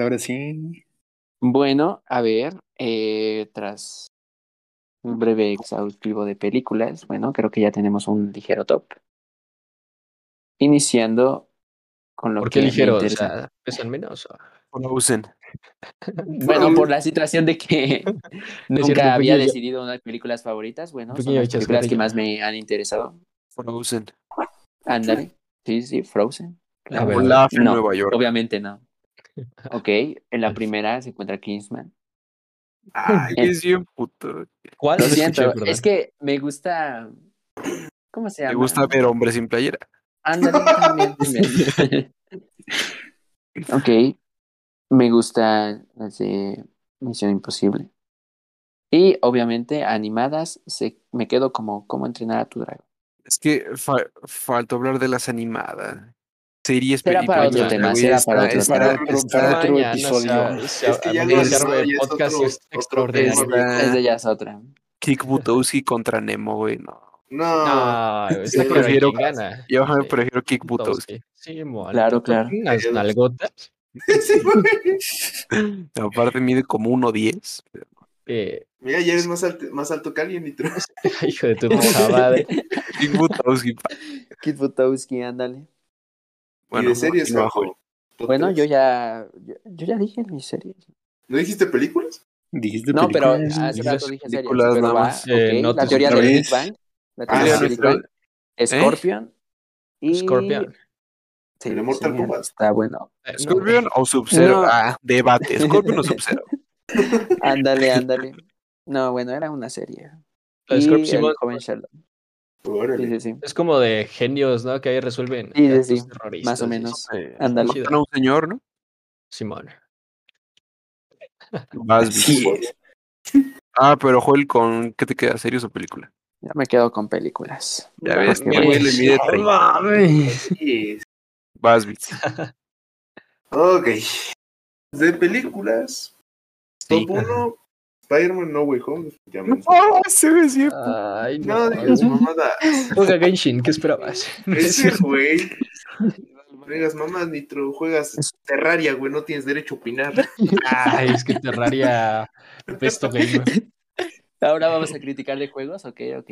Speaker 2: Ahora sí.
Speaker 6: Bueno, a ver, eh, tras un breve exhaustivo de películas, bueno, creo que ya tenemos un ligero top. Iniciando con lo
Speaker 4: ¿Por
Speaker 6: que
Speaker 4: qué
Speaker 6: me
Speaker 4: ligero? O
Speaker 6: interesa.
Speaker 4: sea, ¿pesan menos? o?
Speaker 3: Frozen.
Speaker 6: Bueno, por la situación de que
Speaker 4: No
Speaker 6: nunca
Speaker 4: cierto,
Speaker 6: había decidido unas películas favoritas, bueno, son las películas que más me han interesado.
Speaker 3: Frozen.
Speaker 6: Ándale. Sí, sí, Frozen.
Speaker 4: A ver,
Speaker 3: Olaf en
Speaker 6: No,
Speaker 3: Nueva York.
Speaker 6: Obviamente no. Ok, en la primera se encuentra Kingsman.
Speaker 5: Ay,
Speaker 3: Es bien puto.
Speaker 4: ¿Cuál?
Speaker 6: Lo
Speaker 4: escuché,
Speaker 6: siento,
Speaker 4: perdón.
Speaker 6: es que me gusta. ¿Cómo se llama?
Speaker 3: Me gusta ver hombres sin playera.
Speaker 6: Ándale, también, también. ok. Me gusta las de Misión Imposible. Y obviamente animadas, se, me quedo como cómo entrenar a tu dragón.
Speaker 3: Es que fa- faltó hablar de las animadas. Series,
Speaker 6: Será para
Speaker 4: otro
Speaker 6: tema, será para otro
Speaker 2: Para otro, para otro episodio.
Speaker 4: se-
Speaker 5: Es que ya
Speaker 4: podcast es extraordinario.
Speaker 6: Es de ya es otra.
Speaker 3: Kick Butowski contra Nemo, güey. No.
Speaker 5: No.
Speaker 4: No,
Speaker 5: yo
Speaker 3: prefiero-. Yo prefiero Kick Butowski.
Speaker 4: Sí,
Speaker 6: Claro,
Speaker 4: ¿tú
Speaker 6: claro.
Speaker 4: Unas nalgotas.
Speaker 5: Sí, güey.
Speaker 3: Aparte mide como 1.10.
Speaker 4: Eh,
Speaker 5: Mira, ya eres más alto, más alto que alguien, Nitro.
Speaker 4: hijo de tu puta madre.
Speaker 3: Kick Butowski.
Speaker 6: Kit Butowski, ándale.
Speaker 5: Y de series,
Speaker 3: no,
Speaker 5: Juanjo?
Speaker 6: Bueno, yo ya, yo, yo ya dije mis series.
Speaker 5: ¿No dijiste películas?
Speaker 2: Dijiste
Speaker 6: No, pero
Speaker 2: películas.
Speaker 6: hace
Speaker 4: películas,
Speaker 6: rato dije series.
Speaker 3: películas
Speaker 6: Pero
Speaker 3: nada
Speaker 6: va,
Speaker 3: más.
Speaker 4: Eh,
Speaker 6: la teoría
Speaker 2: otra
Speaker 6: del Big. Bang. La
Speaker 5: Ah,
Speaker 6: teoría del
Speaker 5: sí,
Speaker 6: Big
Speaker 3: pero-
Speaker 6: Bang. Scorpion. Y...
Speaker 4: Scorpion.
Speaker 6: Sí,
Speaker 5: ¿El de Mortal
Speaker 6: sí,
Speaker 5: Kombat?
Speaker 6: Está bueno.
Speaker 4: Eh, no,
Speaker 3: ¿Scorpion o Sub-Zero?
Speaker 6: No.
Speaker 3: Ah, debate. ¿Scorpion o Sub-Zero?
Speaker 6: Ándale, ándale. No, bueno, era una serie.
Speaker 4: La de
Speaker 6: Y
Speaker 4: Scorpion,
Speaker 6: el
Speaker 4: Simón,
Speaker 6: joven Sheldon. Sí,
Speaker 5: Órale.
Speaker 6: sí, sí.
Speaker 4: Es como de genios, ¿no? Que ahí resuelven.
Speaker 6: Sí, sí, sí, más o menos. Ándale.
Speaker 3: a un señor, ¿no?
Speaker 4: Simón.
Speaker 2: Sí.
Speaker 3: Ah, pero Joel, ¿con qué te queda? ¿Series o película?
Speaker 6: Ya me quedo con películas.
Speaker 3: Ya ves,
Speaker 6: Porque,
Speaker 3: mi
Speaker 6: bueno,
Speaker 3: güey le mide 30.
Speaker 5: Sí.
Speaker 3: Vas, Bits.
Speaker 5: Ok. De películas.
Speaker 3: Sí.
Speaker 5: Top 1. Spider-Man No Way Home. definitivamente.
Speaker 3: ¡Oh, se ve cierto!
Speaker 4: Ay,
Speaker 5: No,
Speaker 4: no.
Speaker 5: digas mamada.
Speaker 4: Juega Genshin, ¿qué esperabas? No es
Speaker 5: Ese güey. Juegas mamás, Nitro. Juegas Terraria, güey. No tienes derecho a opinar.
Speaker 4: Ay, es que Terraria. Besto gamer.
Speaker 6: Ahora vamos a criticar de juegos, ok, ok.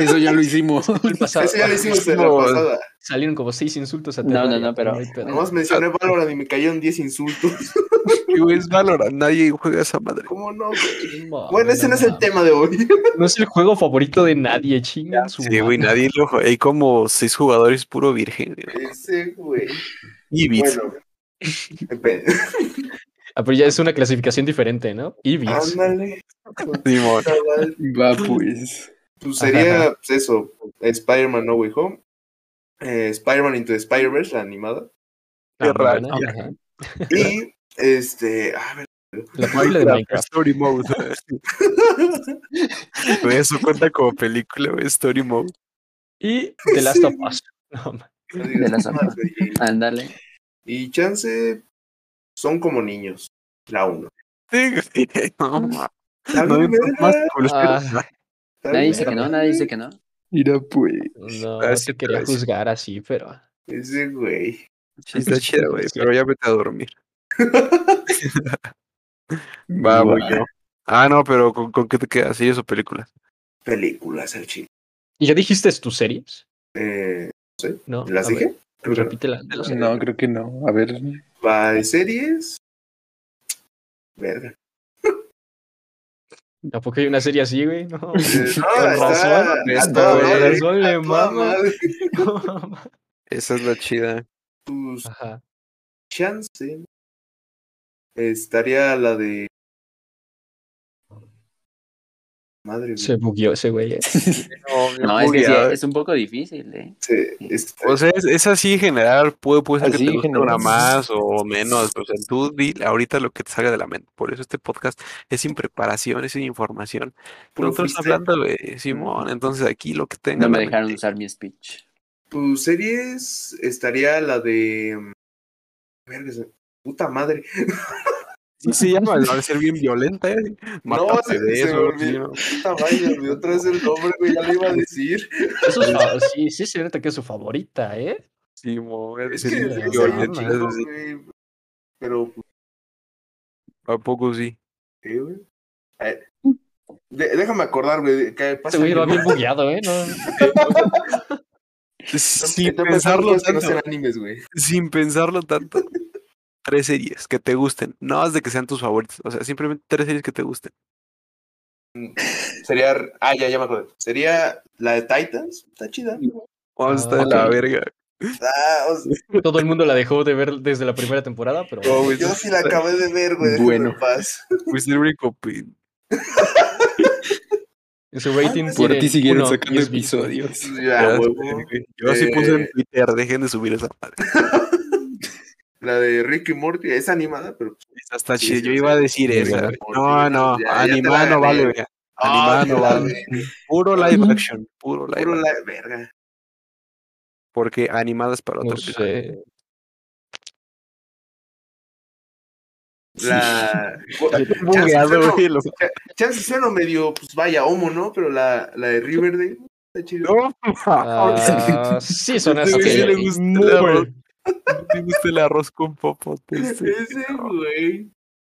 Speaker 2: Eso ya lo hicimos.
Speaker 4: El pasado-
Speaker 5: Eso ya lo hicimos en la pasada.
Speaker 4: Salieron como seis insultos a
Speaker 6: No, no, no, pero-.
Speaker 5: Nomás mencioné Valorant y me cayeron 10 insultos.
Speaker 3: Güey, es Valorant, nadie juega esa madre.
Speaker 5: ¿Cómo no, güey? Bueno, ese no es el tema de hoy.
Speaker 4: No es el juego favorito de nadie, chingan su
Speaker 3: Sí, güey, nadie lo juega. Hay como seis jugadores puro virgen. güey.
Speaker 5: Ese, güey.
Speaker 3: Y.
Speaker 5: Bueno.
Speaker 4: Ah, pero ya es una clasificación diferente, ¿no? Ibis.
Speaker 5: Ándale.
Speaker 3: Simón.
Speaker 2: Va, pues.
Speaker 5: Pues sería, pues eso, Spider-Man No Way Home, eh, Spider-Man Into the Spider-Verse, la animada,
Speaker 4: Ah, muy
Speaker 3: raro.
Speaker 5: y, este, a ver,
Speaker 4: La película de
Speaker 3: La
Speaker 4: Minecraft.
Speaker 3: Story Mode. Eso cuenta como película, Story Mode.
Speaker 4: Y The Last of Us. No, ma-
Speaker 5: no
Speaker 6: De
Speaker 5: digas
Speaker 6: las
Speaker 5: mamadas, güey.
Speaker 6: Ándale.
Speaker 5: y chance, son como niños, la uno.
Speaker 3: Sí, güey, no, No me más
Speaker 4: Ah.
Speaker 6: Nadie
Speaker 5: bien,
Speaker 6: dice que no, nadie dice que no.
Speaker 2: Mira, pues.
Speaker 4: no
Speaker 3: Ah, sí,
Speaker 4: te quería
Speaker 3: pero sí.
Speaker 4: juzgar así, pero.
Speaker 5: Ese güey.
Speaker 3: Sí, está chida, güey,
Speaker 4: Sí.
Speaker 3: pero ya vete a dormir. Va, voy yo. Ah, no, pero ¿con, con qué te quedas? ¿Series o películas?
Speaker 5: Películas, el chico.
Speaker 4: ¿Y ya dijiste tus series?
Speaker 5: Eh,
Speaker 4: No.
Speaker 5: ¿Las
Speaker 4: A ver,
Speaker 5: dije? Creo que no.
Speaker 4: Repítela. no sé.
Speaker 2: No, creo que no. A ver.
Speaker 5: Va de series. Verga.
Speaker 4: ¿A poco hay una serie así, güey? No.
Speaker 5: Eh, no,
Speaker 4: razón, le mama.
Speaker 3: Esa es la chida.
Speaker 5: Pues,
Speaker 4: Ajá.
Speaker 5: chance estaría la de madre mía.
Speaker 4: Se bugueó ese güey. eh.
Speaker 6: No, es que sí, es un poco difícil, ¿eh?
Speaker 5: Se- este,
Speaker 3: O sea, es, es así en general, puede, puede ser
Speaker 2: Así
Speaker 3: que te guste una más o menos, o sea, tú di ahorita lo que te salga de la mente, por eso este podcast es sin preparación, es sin información, nosotros hablando de Simón, entonces aquí lo que tenga
Speaker 6: No me dejaron
Speaker 3: mente.
Speaker 6: usar mi speech.
Speaker 5: tus series estaría la de mm, puta madre
Speaker 3: Sí se llama, va a ser bien violenta, ¿eh?
Speaker 5: no
Speaker 3: Mátate
Speaker 5: se,
Speaker 3: de
Speaker 5: se
Speaker 3: eso, sí,
Speaker 5: puta madre me otra vez el nombre güey ya lo iba a decir
Speaker 4: Es su fa- sí, sí, se nota que es su favorita, ¿eh?
Speaker 3: Simón,
Speaker 5: es
Speaker 3: es
Speaker 5: que es
Speaker 4: sí,
Speaker 3: violenta,
Speaker 5: chico,
Speaker 3: eso sí.
Speaker 5: güey. pero pues,
Speaker 3: ¿A poco sí?
Speaker 5: ¿qué, güey? A ver, de- déjame acordar güey que pasa
Speaker 4: Ese güey va bien bugueado, ¿eh? No.
Speaker 3: Sin pensarlo
Speaker 5: no
Speaker 3: tanto.
Speaker 5: sean animes, güey.
Speaker 3: Sin pensarlo tanto. Tres series que te gusten. No es de que sean tus favoritos. O sea, simplemente tres series que te gusten.
Speaker 5: Sería. Ah, ya, ya me acuerdo. Sería la de Titans. Está chida.
Speaker 3: Vamos a estar
Speaker 4: Ah,
Speaker 3: en la verga.
Speaker 5: Ah, o sea,
Speaker 4: Todo el mundo la dejó de ver desde la primera temporada, pero
Speaker 3: No, güey,
Speaker 5: yo sí la acabé de ver, güey.
Speaker 2: Bueno.
Speaker 5: en paz.
Speaker 3: Fuiste el único pin.
Speaker 4: en su rating
Speaker 5: Por
Speaker 2: ti siguieron sacando episodios.
Speaker 5: Ya.
Speaker 3: Yo sí puse en
Speaker 5: Eh.
Speaker 3: Twitter, dejen de subir esa madre.
Speaker 5: La de Ricky Morty es animada, pero.
Speaker 3: Esa está
Speaker 5: Sí,
Speaker 3: chida.
Speaker 5: sí,
Speaker 3: Yo iba a decir esa. No, no,
Speaker 5: Ya,
Speaker 3: animada no vale.
Speaker 5: Ah,
Speaker 3: Animada no vale. Puro live action. Puro live
Speaker 5: Puro
Speaker 3: action.
Speaker 5: la verga.
Speaker 3: Porque animada es para otro
Speaker 4: No sé.
Speaker 5: La.
Speaker 3: Bugueado, güey.
Speaker 5: Chance suena medio, pues vaya, homo, ¿no? Pero la, la de Riverdale. Está chido.
Speaker 3: No,
Speaker 4: Ah, sí, son así.
Speaker 3: Sí, sí le gusta. Me gusta el arroz con popote. este.
Speaker 5: Ese, güey.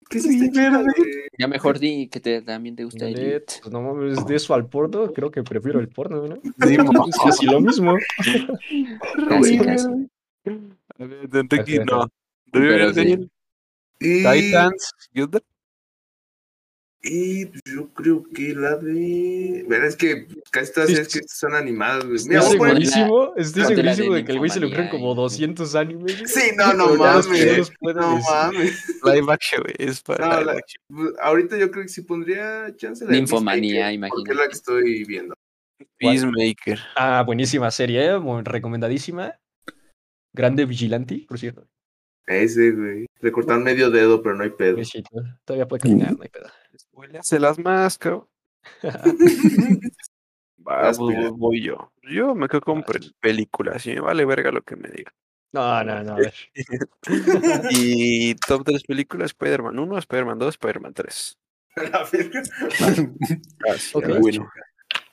Speaker 5: ¿Qué
Speaker 3: Sí,
Speaker 5: sí
Speaker 3: verde.
Speaker 5: güey?
Speaker 6: Ya mejor di que te, también te gusta
Speaker 4: Elite,
Speaker 6: Elite.
Speaker 4: pues no mames, de eso al porno, creo que prefiero el porno, ¿no?
Speaker 3: Sí,
Speaker 4: Es casi lo mismo.
Speaker 6: Casi, casi.
Speaker 3: A ver,
Speaker 4: Ajá,
Speaker 3: no.
Speaker 6: Pero
Speaker 5: Y,
Speaker 3: Titans, ¿Gilda?
Speaker 5: Y pues, yo creo que la de. Verá, es que casi todas
Speaker 4: Sí,
Speaker 5: es que son animadas, güey. Mira,
Speaker 4: Estoy segurísimo,
Speaker 6: la de
Speaker 4: segurísimo de que el güey se le ocurren
Speaker 6: Ninfomanía
Speaker 4: como
Speaker 6: y-
Speaker 4: 200 animes. güey.
Speaker 5: Sí, no, no mames.
Speaker 4: que no
Speaker 5: mames.
Speaker 3: Live action, güey. Es para
Speaker 5: No,
Speaker 3: live
Speaker 5: la-
Speaker 3: action.
Speaker 5: Pues, Ahorita yo creo que sí pondría chance la de
Speaker 6: Ninfomanía, imagínate.
Speaker 5: es la que estoy viendo.
Speaker 3: Peacemaker.
Speaker 4: Ah, buenísima serie, ¿eh? muy recomendadísima. Grande Vigilante, por cierto.
Speaker 5: Ese, güey. Le cortaron medio dedo, pero no hay pedo.
Speaker 4: Todavía puede caminar, no hay pedo.
Speaker 3: Spoilease las más, cabrón. Va,
Speaker 5: Vas, mira.
Speaker 3: voy yo. Yo me quedo con películas. Y me vale verga lo que me diga.
Speaker 4: No, no, no, a ver.
Speaker 3: Y top 3 películas: Spider-Man 1, Spider-Man 2, Spider-Man 3.
Speaker 5: La verga.
Speaker 4: Ok.
Speaker 2: Bueno,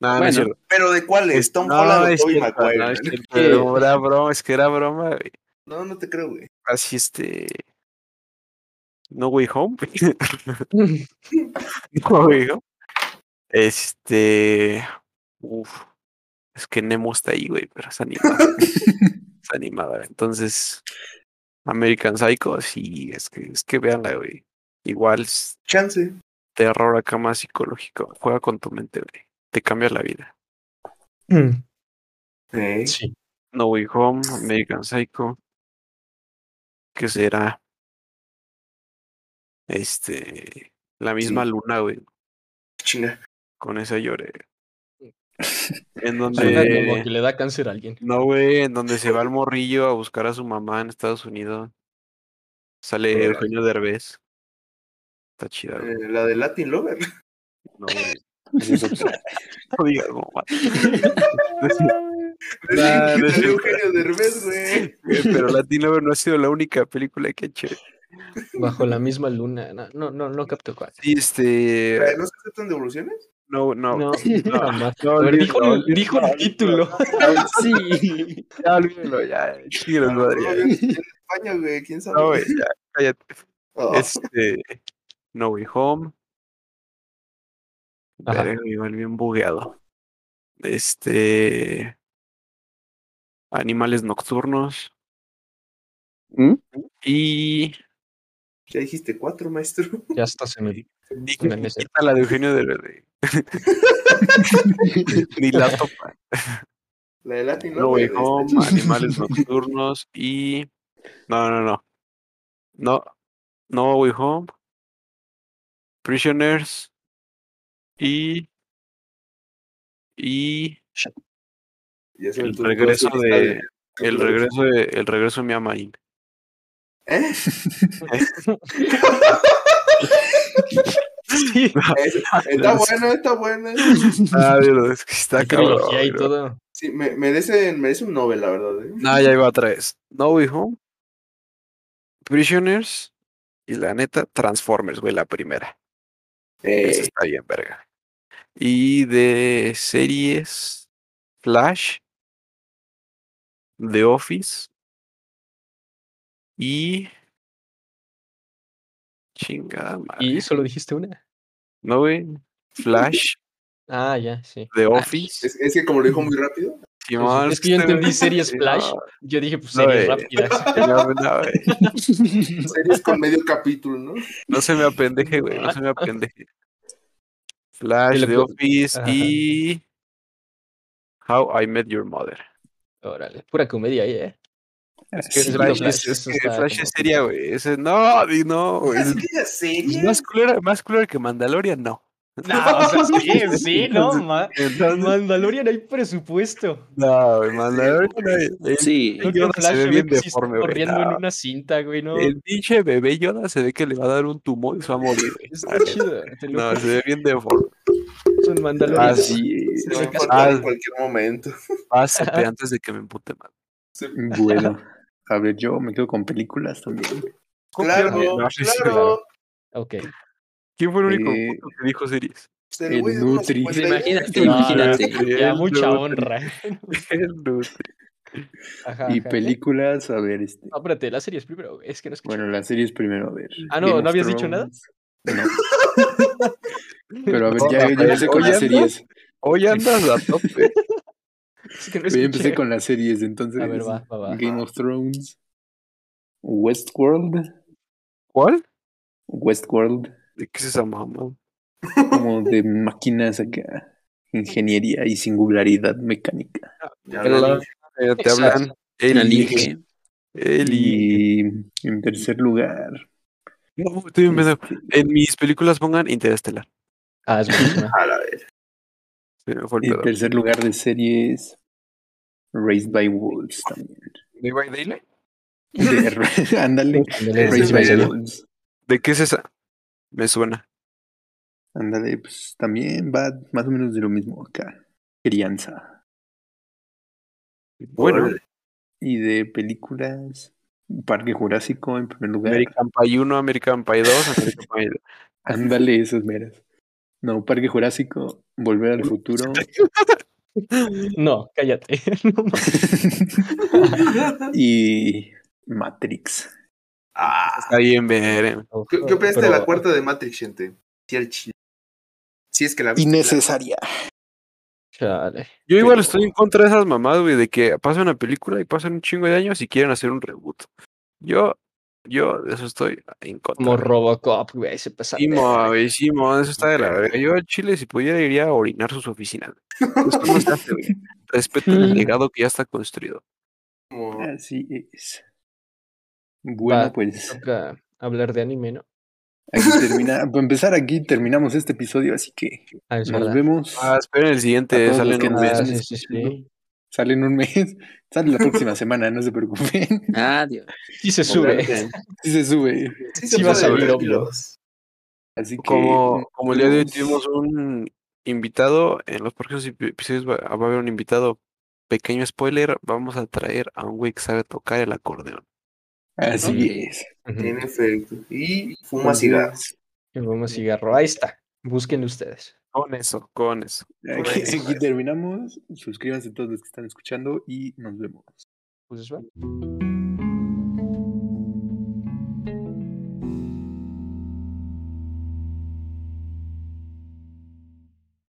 Speaker 3: No, no es
Speaker 6: Bueno,
Speaker 3: cierto.
Speaker 5: pero ¿de cuáles? Tom
Speaker 3: No,
Speaker 5: Holland o
Speaker 3: es
Speaker 5: Tobey Maguire.
Speaker 3: no, es pero era broma, es que era broma, güey.
Speaker 5: No, no te creo, güey.
Speaker 3: Así este. No Way Home. no Way Home. Este. Uf. Es que Nemo está ahí, güey, pero es animada. es animada. Entonces. American Psycho, sí, es que, es que véanla, güey. Igual es
Speaker 5: Chance.
Speaker 3: terror acá más psicológico. Juega con tu mente, güey. Te cambia la vida.
Speaker 5: Eh,
Speaker 4: Sí.
Speaker 3: No Way Home, American Psycho. ¿Qué será? Este. La misma luna, güey.
Speaker 5: Chinga.
Speaker 3: Con esa lloré. En
Speaker 4: Suena como
Speaker 3: donde.
Speaker 4: que le da cáncer a alguien.
Speaker 3: No, güey, en donde se va el morrillo a buscar a su mamá en Estados Unidos. Sale
Speaker 5: Órale.
Speaker 3: Eugenio Derbez. Está chida, güey.
Speaker 5: Eh, la de Latin Lover.
Speaker 3: No, güey. No digas, mamá.
Speaker 5: Nah,
Speaker 3: no es cierto.
Speaker 5: Eugenio Derbez, güey.
Speaker 3: Güey, Pero Latino no ha sido la única película que he hecho.
Speaker 4: Bajo la misma luna. No, no, no, no capto cuál.
Speaker 3: Sí, este.
Speaker 5: Eh, ¿No se aceptan devoluciones?
Speaker 3: No, no.
Speaker 4: No,
Speaker 3: no, no, olvídalo,
Speaker 4: dijo, el- dijo el título.
Speaker 6: Sí.
Speaker 3: Ya, olvídalo, ya. Chinguen,
Speaker 5: No,
Speaker 3: madre,
Speaker 5: no, en España, güey. ¿Quién sabe?
Speaker 3: No, güey, ya, cállate.
Speaker 5: Oh,
Speaker 3: Este. No Way Home.
Speaker 4: Ajá.
Speaker 3: Verga, igual bien bugueado. Este. Animales nocturnos.
Speaker 2: ¿Mm?
Speaker 3: Y.
Speaker 5: Ya dijiste cuatro, maestro.
Speaker 4: Ya está se me
Speaker 3: Dije, quita la de Eugenio de Verde. Ni la topa.
Speaker 5: La de Latin
Speaker 3: No Way. Home,
Speaker 5: chida.
Speaker 3: Animales nocturnos y. No, no, no. No. No Way Home. Prisoners. Y. Y.
Speaker 5: Ya se
Speaker 3: El
Speaker 5: me
Speaker 3: regreso de. El regreso de. El regreso de mi amaín.
Speaker 5: ¿Eh?
Speaker 4: Sí.
Speaker 5: Es- Está buena, está buena.
Speaker 3: Ah, pero es que está cabrón.
Speaker 4: y todo.
Speaker 5: Sí, me, merece, merece un Nobel, la verdad. ¿eh?
Speaker 3: No, ya iba otra vez. No Way Home. Prisoners. Y la neta, Transformers, güey, la primera. Esa
Speaker 5: Eh,
Speaker 3: está bien, verga. Y de series, Flash, The Office y. Chingada madre.
Speaker 4: Y solo dijiste una.
Speaker 3: No, güey. Flash,
Speaker 4: Ah, ya, sí.
Speaker 3: The Office.
Speaker 5: es, es que como lo dijo muy rápido.
Speaker 3: Simón,
Speaker 4: es que yo entendí series Flash.
Speaker 3: no,
Speaker 4: Yo dije, pues
Speaker 3: No,
Speaker 4: series rápidas.
Speaker 3: no, no, güey.
Speaker 5: Series con medio capítulo, ¿no?
Speaker 3: No se me apendeje, güey. No se me apendeje. Flash, The Office
Speaker 4: Ajá.
Speaker 3: y. How I Met Your Mother.
Speaker 4: Órale, pura comedia ahí, ¿eh?
Speaker 3: Es que
Speaker 2: Sí,
Speaker 3: Flash,
Speaker 4: Flash,
Speaker 3: es, Flash seria, güey. Ese, no, di no, güey.
Speaker 5: ¿Así
Speaker 3: Es-
Speaker 5: que
Speaker 3: es
Speaker 5: serie?
Speaker 3: más culera, más culera que Mandalorian, no.
Speaker 4: No, o sea, sí, sí, no, ma.
Speaker 3: Entonces,
Speaker 4: Mandalorian hay presupuesto.
Speaker 3: no, güey, Mandalorian. no, el-
Speaker 6: Sí.
Speaker 3: el Yoda
Speaker 4: Flash
Speaker 3: se ve bien deforme, güey.
Speaker 4: corriendo en
Speaker 3: no.
Speaker 4: una cinta, güey, ¿no?
Speaker 3: El pinche bebé Yoda se ve que le va a dar un tumor y se va a morir, güey.
Speaker 4: Está chido.
Speaker 3: No, se ve bien deforme.
Speaker 4: Son Mandalorian.
Speaker 2: Así es.
Speaker 5: Se va a empatar
Speaker 3: Ah.
Speaker 5: en cualquier momento.
Speaker 3: Pásate antes de que me empute mal.
Speaker 2: Bueno, a ver, yo me quedo con películas también.
Speaker 5: Claro,
Speaker 3: No, sí, sí,
Speaker 5: claro.
Speaker 4: Ok.
Speaker 3: ¿Quién fue el único
Speaker 2: Eh,
Speaker 3: puto que dijo series?
Speaker 5: El
Speaker 2: Nutri.
Speaker 6: Pues imagínate,
Speaker 4: No,
Speaker 6: imagínate.
Speaker 4: Ya,
Speaker 3: El
Speaker 4: mucha
Speaker 3: Nutri.
Speaker 4: honra.
Speaker 3: El Nutri.
Speaker 4: Ajá,
Speaker 2: Y
Speaker 4: ajá.
Speaker 2: películas, a ver, este.
Speaker 4: No, espérate, las series primero. Es que no escuché.
Speaker 2: Bueno, las series primero, a ver.
Speaker 4: Ah, no,
Speaker 2: Game
Speaker 4: ¿no habías dicho nada?
Speaker 2: Thrones. No. Pero a ver, ya, ya
Speaker 3: Rafael,
Speaker 2: empecé con las series.
Speaker 3: Hoy andas a tope.
Speaker 4: Es que no
Speaker 2: Yo empecé con las series, entonces.
Speaker 4: A ver, va, va, va.
Speaker 2: Game of Thrones. Westworld.
Speaker 3: ¿Cuál?
Speaker 2: Westworld.
Speaker 3: ¿De qué es esa mamá?
Speaker 2: Como de máquinas acá. Ingeniería y singularidad mecánica.
Speaker 5: Ya.
Speaker 3: Eh, te hablan.
Speaker 6: La
Speaker 3: Eli.
Speaker 2: Y en tercer lugar.
Speaker 3: No, estoy pendejo.
Speaker 2: este,
Speaker 3: En mis películas pongan Interestelar.
Speaker 4: Ah, es buenísima.
Speaker 5: A la vez.
Speaker 3: Fue el
Speaker 2: en tercer lugar de series. Raised by Wolves también.
Speaker 3: ¿Day by Daylight?
Speaker 2: De- Ándale. Raised by. Wolves.
Speaker 3: ¿De qué es esa? Me suena.
Speaker 2: Ándale, pues también va más o menos de lo mismo acá. Crianza.
Speaker 3: Bueno.
Speaker 2: Y de películas. Parque Jurásico en primer lugar.
Speaker 3: American Pie 1, American Pie 2, American Pie
Speaker 2: Ándale, esas meras. No, Parque Jurásico, Volver al Futuro.
Speaker 4: No, cállate.
Speaker 2: Y Matrix.
Speaker 5: Ah,
Speaker 3: Está bien, ver.
Speaker 5: ¿Qué, qué opinas de la cuarta de Matrix, gente? Sí, es que la.
Speaker 2: Innecesaria.
Speaker 4: Chale.
Speaker 3: Yo igual
Speaker 2: Pero-
Speaker 3: estoy en contra de esas mamadas, güey, de que pasa una película y pasan un chingo de años y quieren hacer un reboot. Yo, yo de eso estoy en contra.
Speaker 4: Como. Robocop, güey, se pasa.
Speaker 3: Sí, mo, güey, sí, mo, eso está de la verga. Yo a Chile, si pudiera, iría a orinar sus oficinas. güey. Respeten el legado que ya está construido.
Speaker 2: Así es. Bueno,
Speaker 4: Va,
Speaker 2: pues
Speaker 4: Toca hablar de anime, ¿no?
Speaker 2: aquí termina. Para empezar, aquí terminamos este episodio, así que
Speaker 4: Ah, es
Speaker 2: nos
Speaker 4: verdad.
Speaker 2: vemos.
Speaker 3: Ah, esperen el siguiente, sale en un mes.
Speaker 2: Sale en un mes. Sale la próxima semana, no se preocupen.
Speaker 6: Adiós.
Speaker 4: Sí se sube.
Speaker 2: Sí se sube.
Speaker 5: Sí,
Speaker 4: Sí
Speaker 5: se
Speaker 4: va a salir
Speaker 2: Así que.
Speaker 3: Como, como el día de hoy tuvimos un invitado, en los próximos ep- episodios va, va a haber un invitado. Pequeño spoiler, vamos a traer a un güey que sabe tocar el acordeón.
Speaker 2: Así es.
Speaker 5: En efecto. Y fuma cigarros.
Speaker 4: El bombo cigarro. Ahí está. Búsquenlo ustedes.
Speaker 3: Con eso, con eso.
Speaker 2: Aquí, aquí terminamos. Suscríbanse todos los que están escuchando y nos vemos.
Speaker 4: Pues.